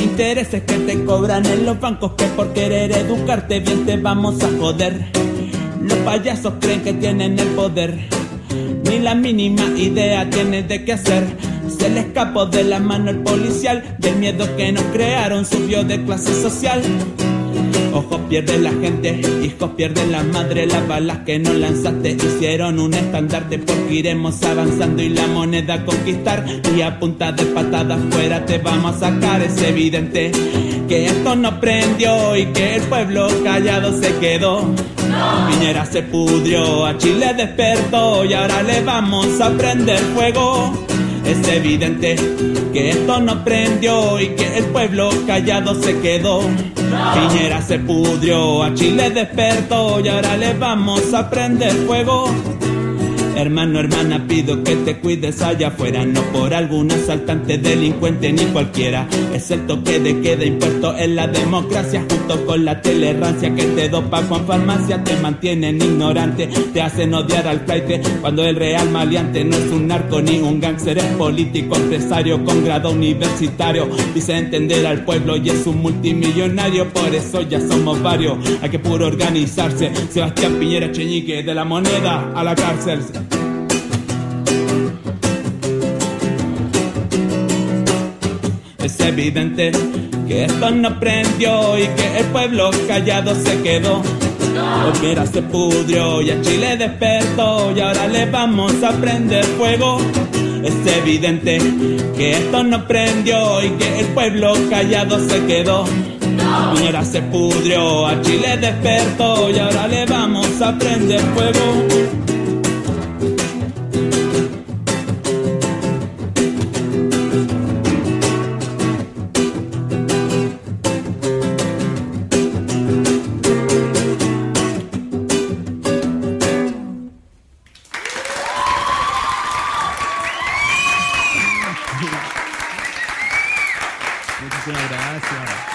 Intereses que te cobran en los bancos que por querer educarte bien te vamos a joder. Los payasos creen que tienen el poder, ni la mínima idea tienen de qué hacer. Se le escapó de la mano el policial, del miedo que nos crearon subió de clase social. Ojos pierde la gente, hijos pierden la madre, las balas que no lanzaste hicieron un estandarte porque iremos avanzando y la moneda a conquistar y a punta de patadas fuera te vamos a sacar, es evidente que esto no prendió y que el pueblo callado se quedó. Piñera se pudrió, a Chile despertó y ahora le vamos a prender fuego. Es evidente que esto no prendió y que el pueblo callado se quedó. Piñera se pudrió, a Chile despertó y ahora le vamos a prender fuego. Hermano, hermana, pido que te cuides allá afuera, no por algún asaltante, delincuente ni cualquiera. Es el toque de queda impuesto en la democracia, junto con la tolerancia que te dopa con farmacia, te mantienen ignorante, te hacen odiar al flight cuando el real maleante no es un narco ni un gánster, es político, empresario con grado universitario. Dice entender al pueblo y es un multimillonario, por eso ya somos varios. Hay que puro organizarse. Sebastián Piñera Cheñique de la moneda a la cárcel. Es evidente que esto no prendió y que el pueblo callado se quedó. Pues mira, se pudrió y a Chile despertó y ahora le vamos a prender fuego. Es evidente que esto no prendió y que el pueblo callado se quedó. Mira, se pudrió, a Chile despertó y ahora le vamos a prender fuego. Muchísimas gracias.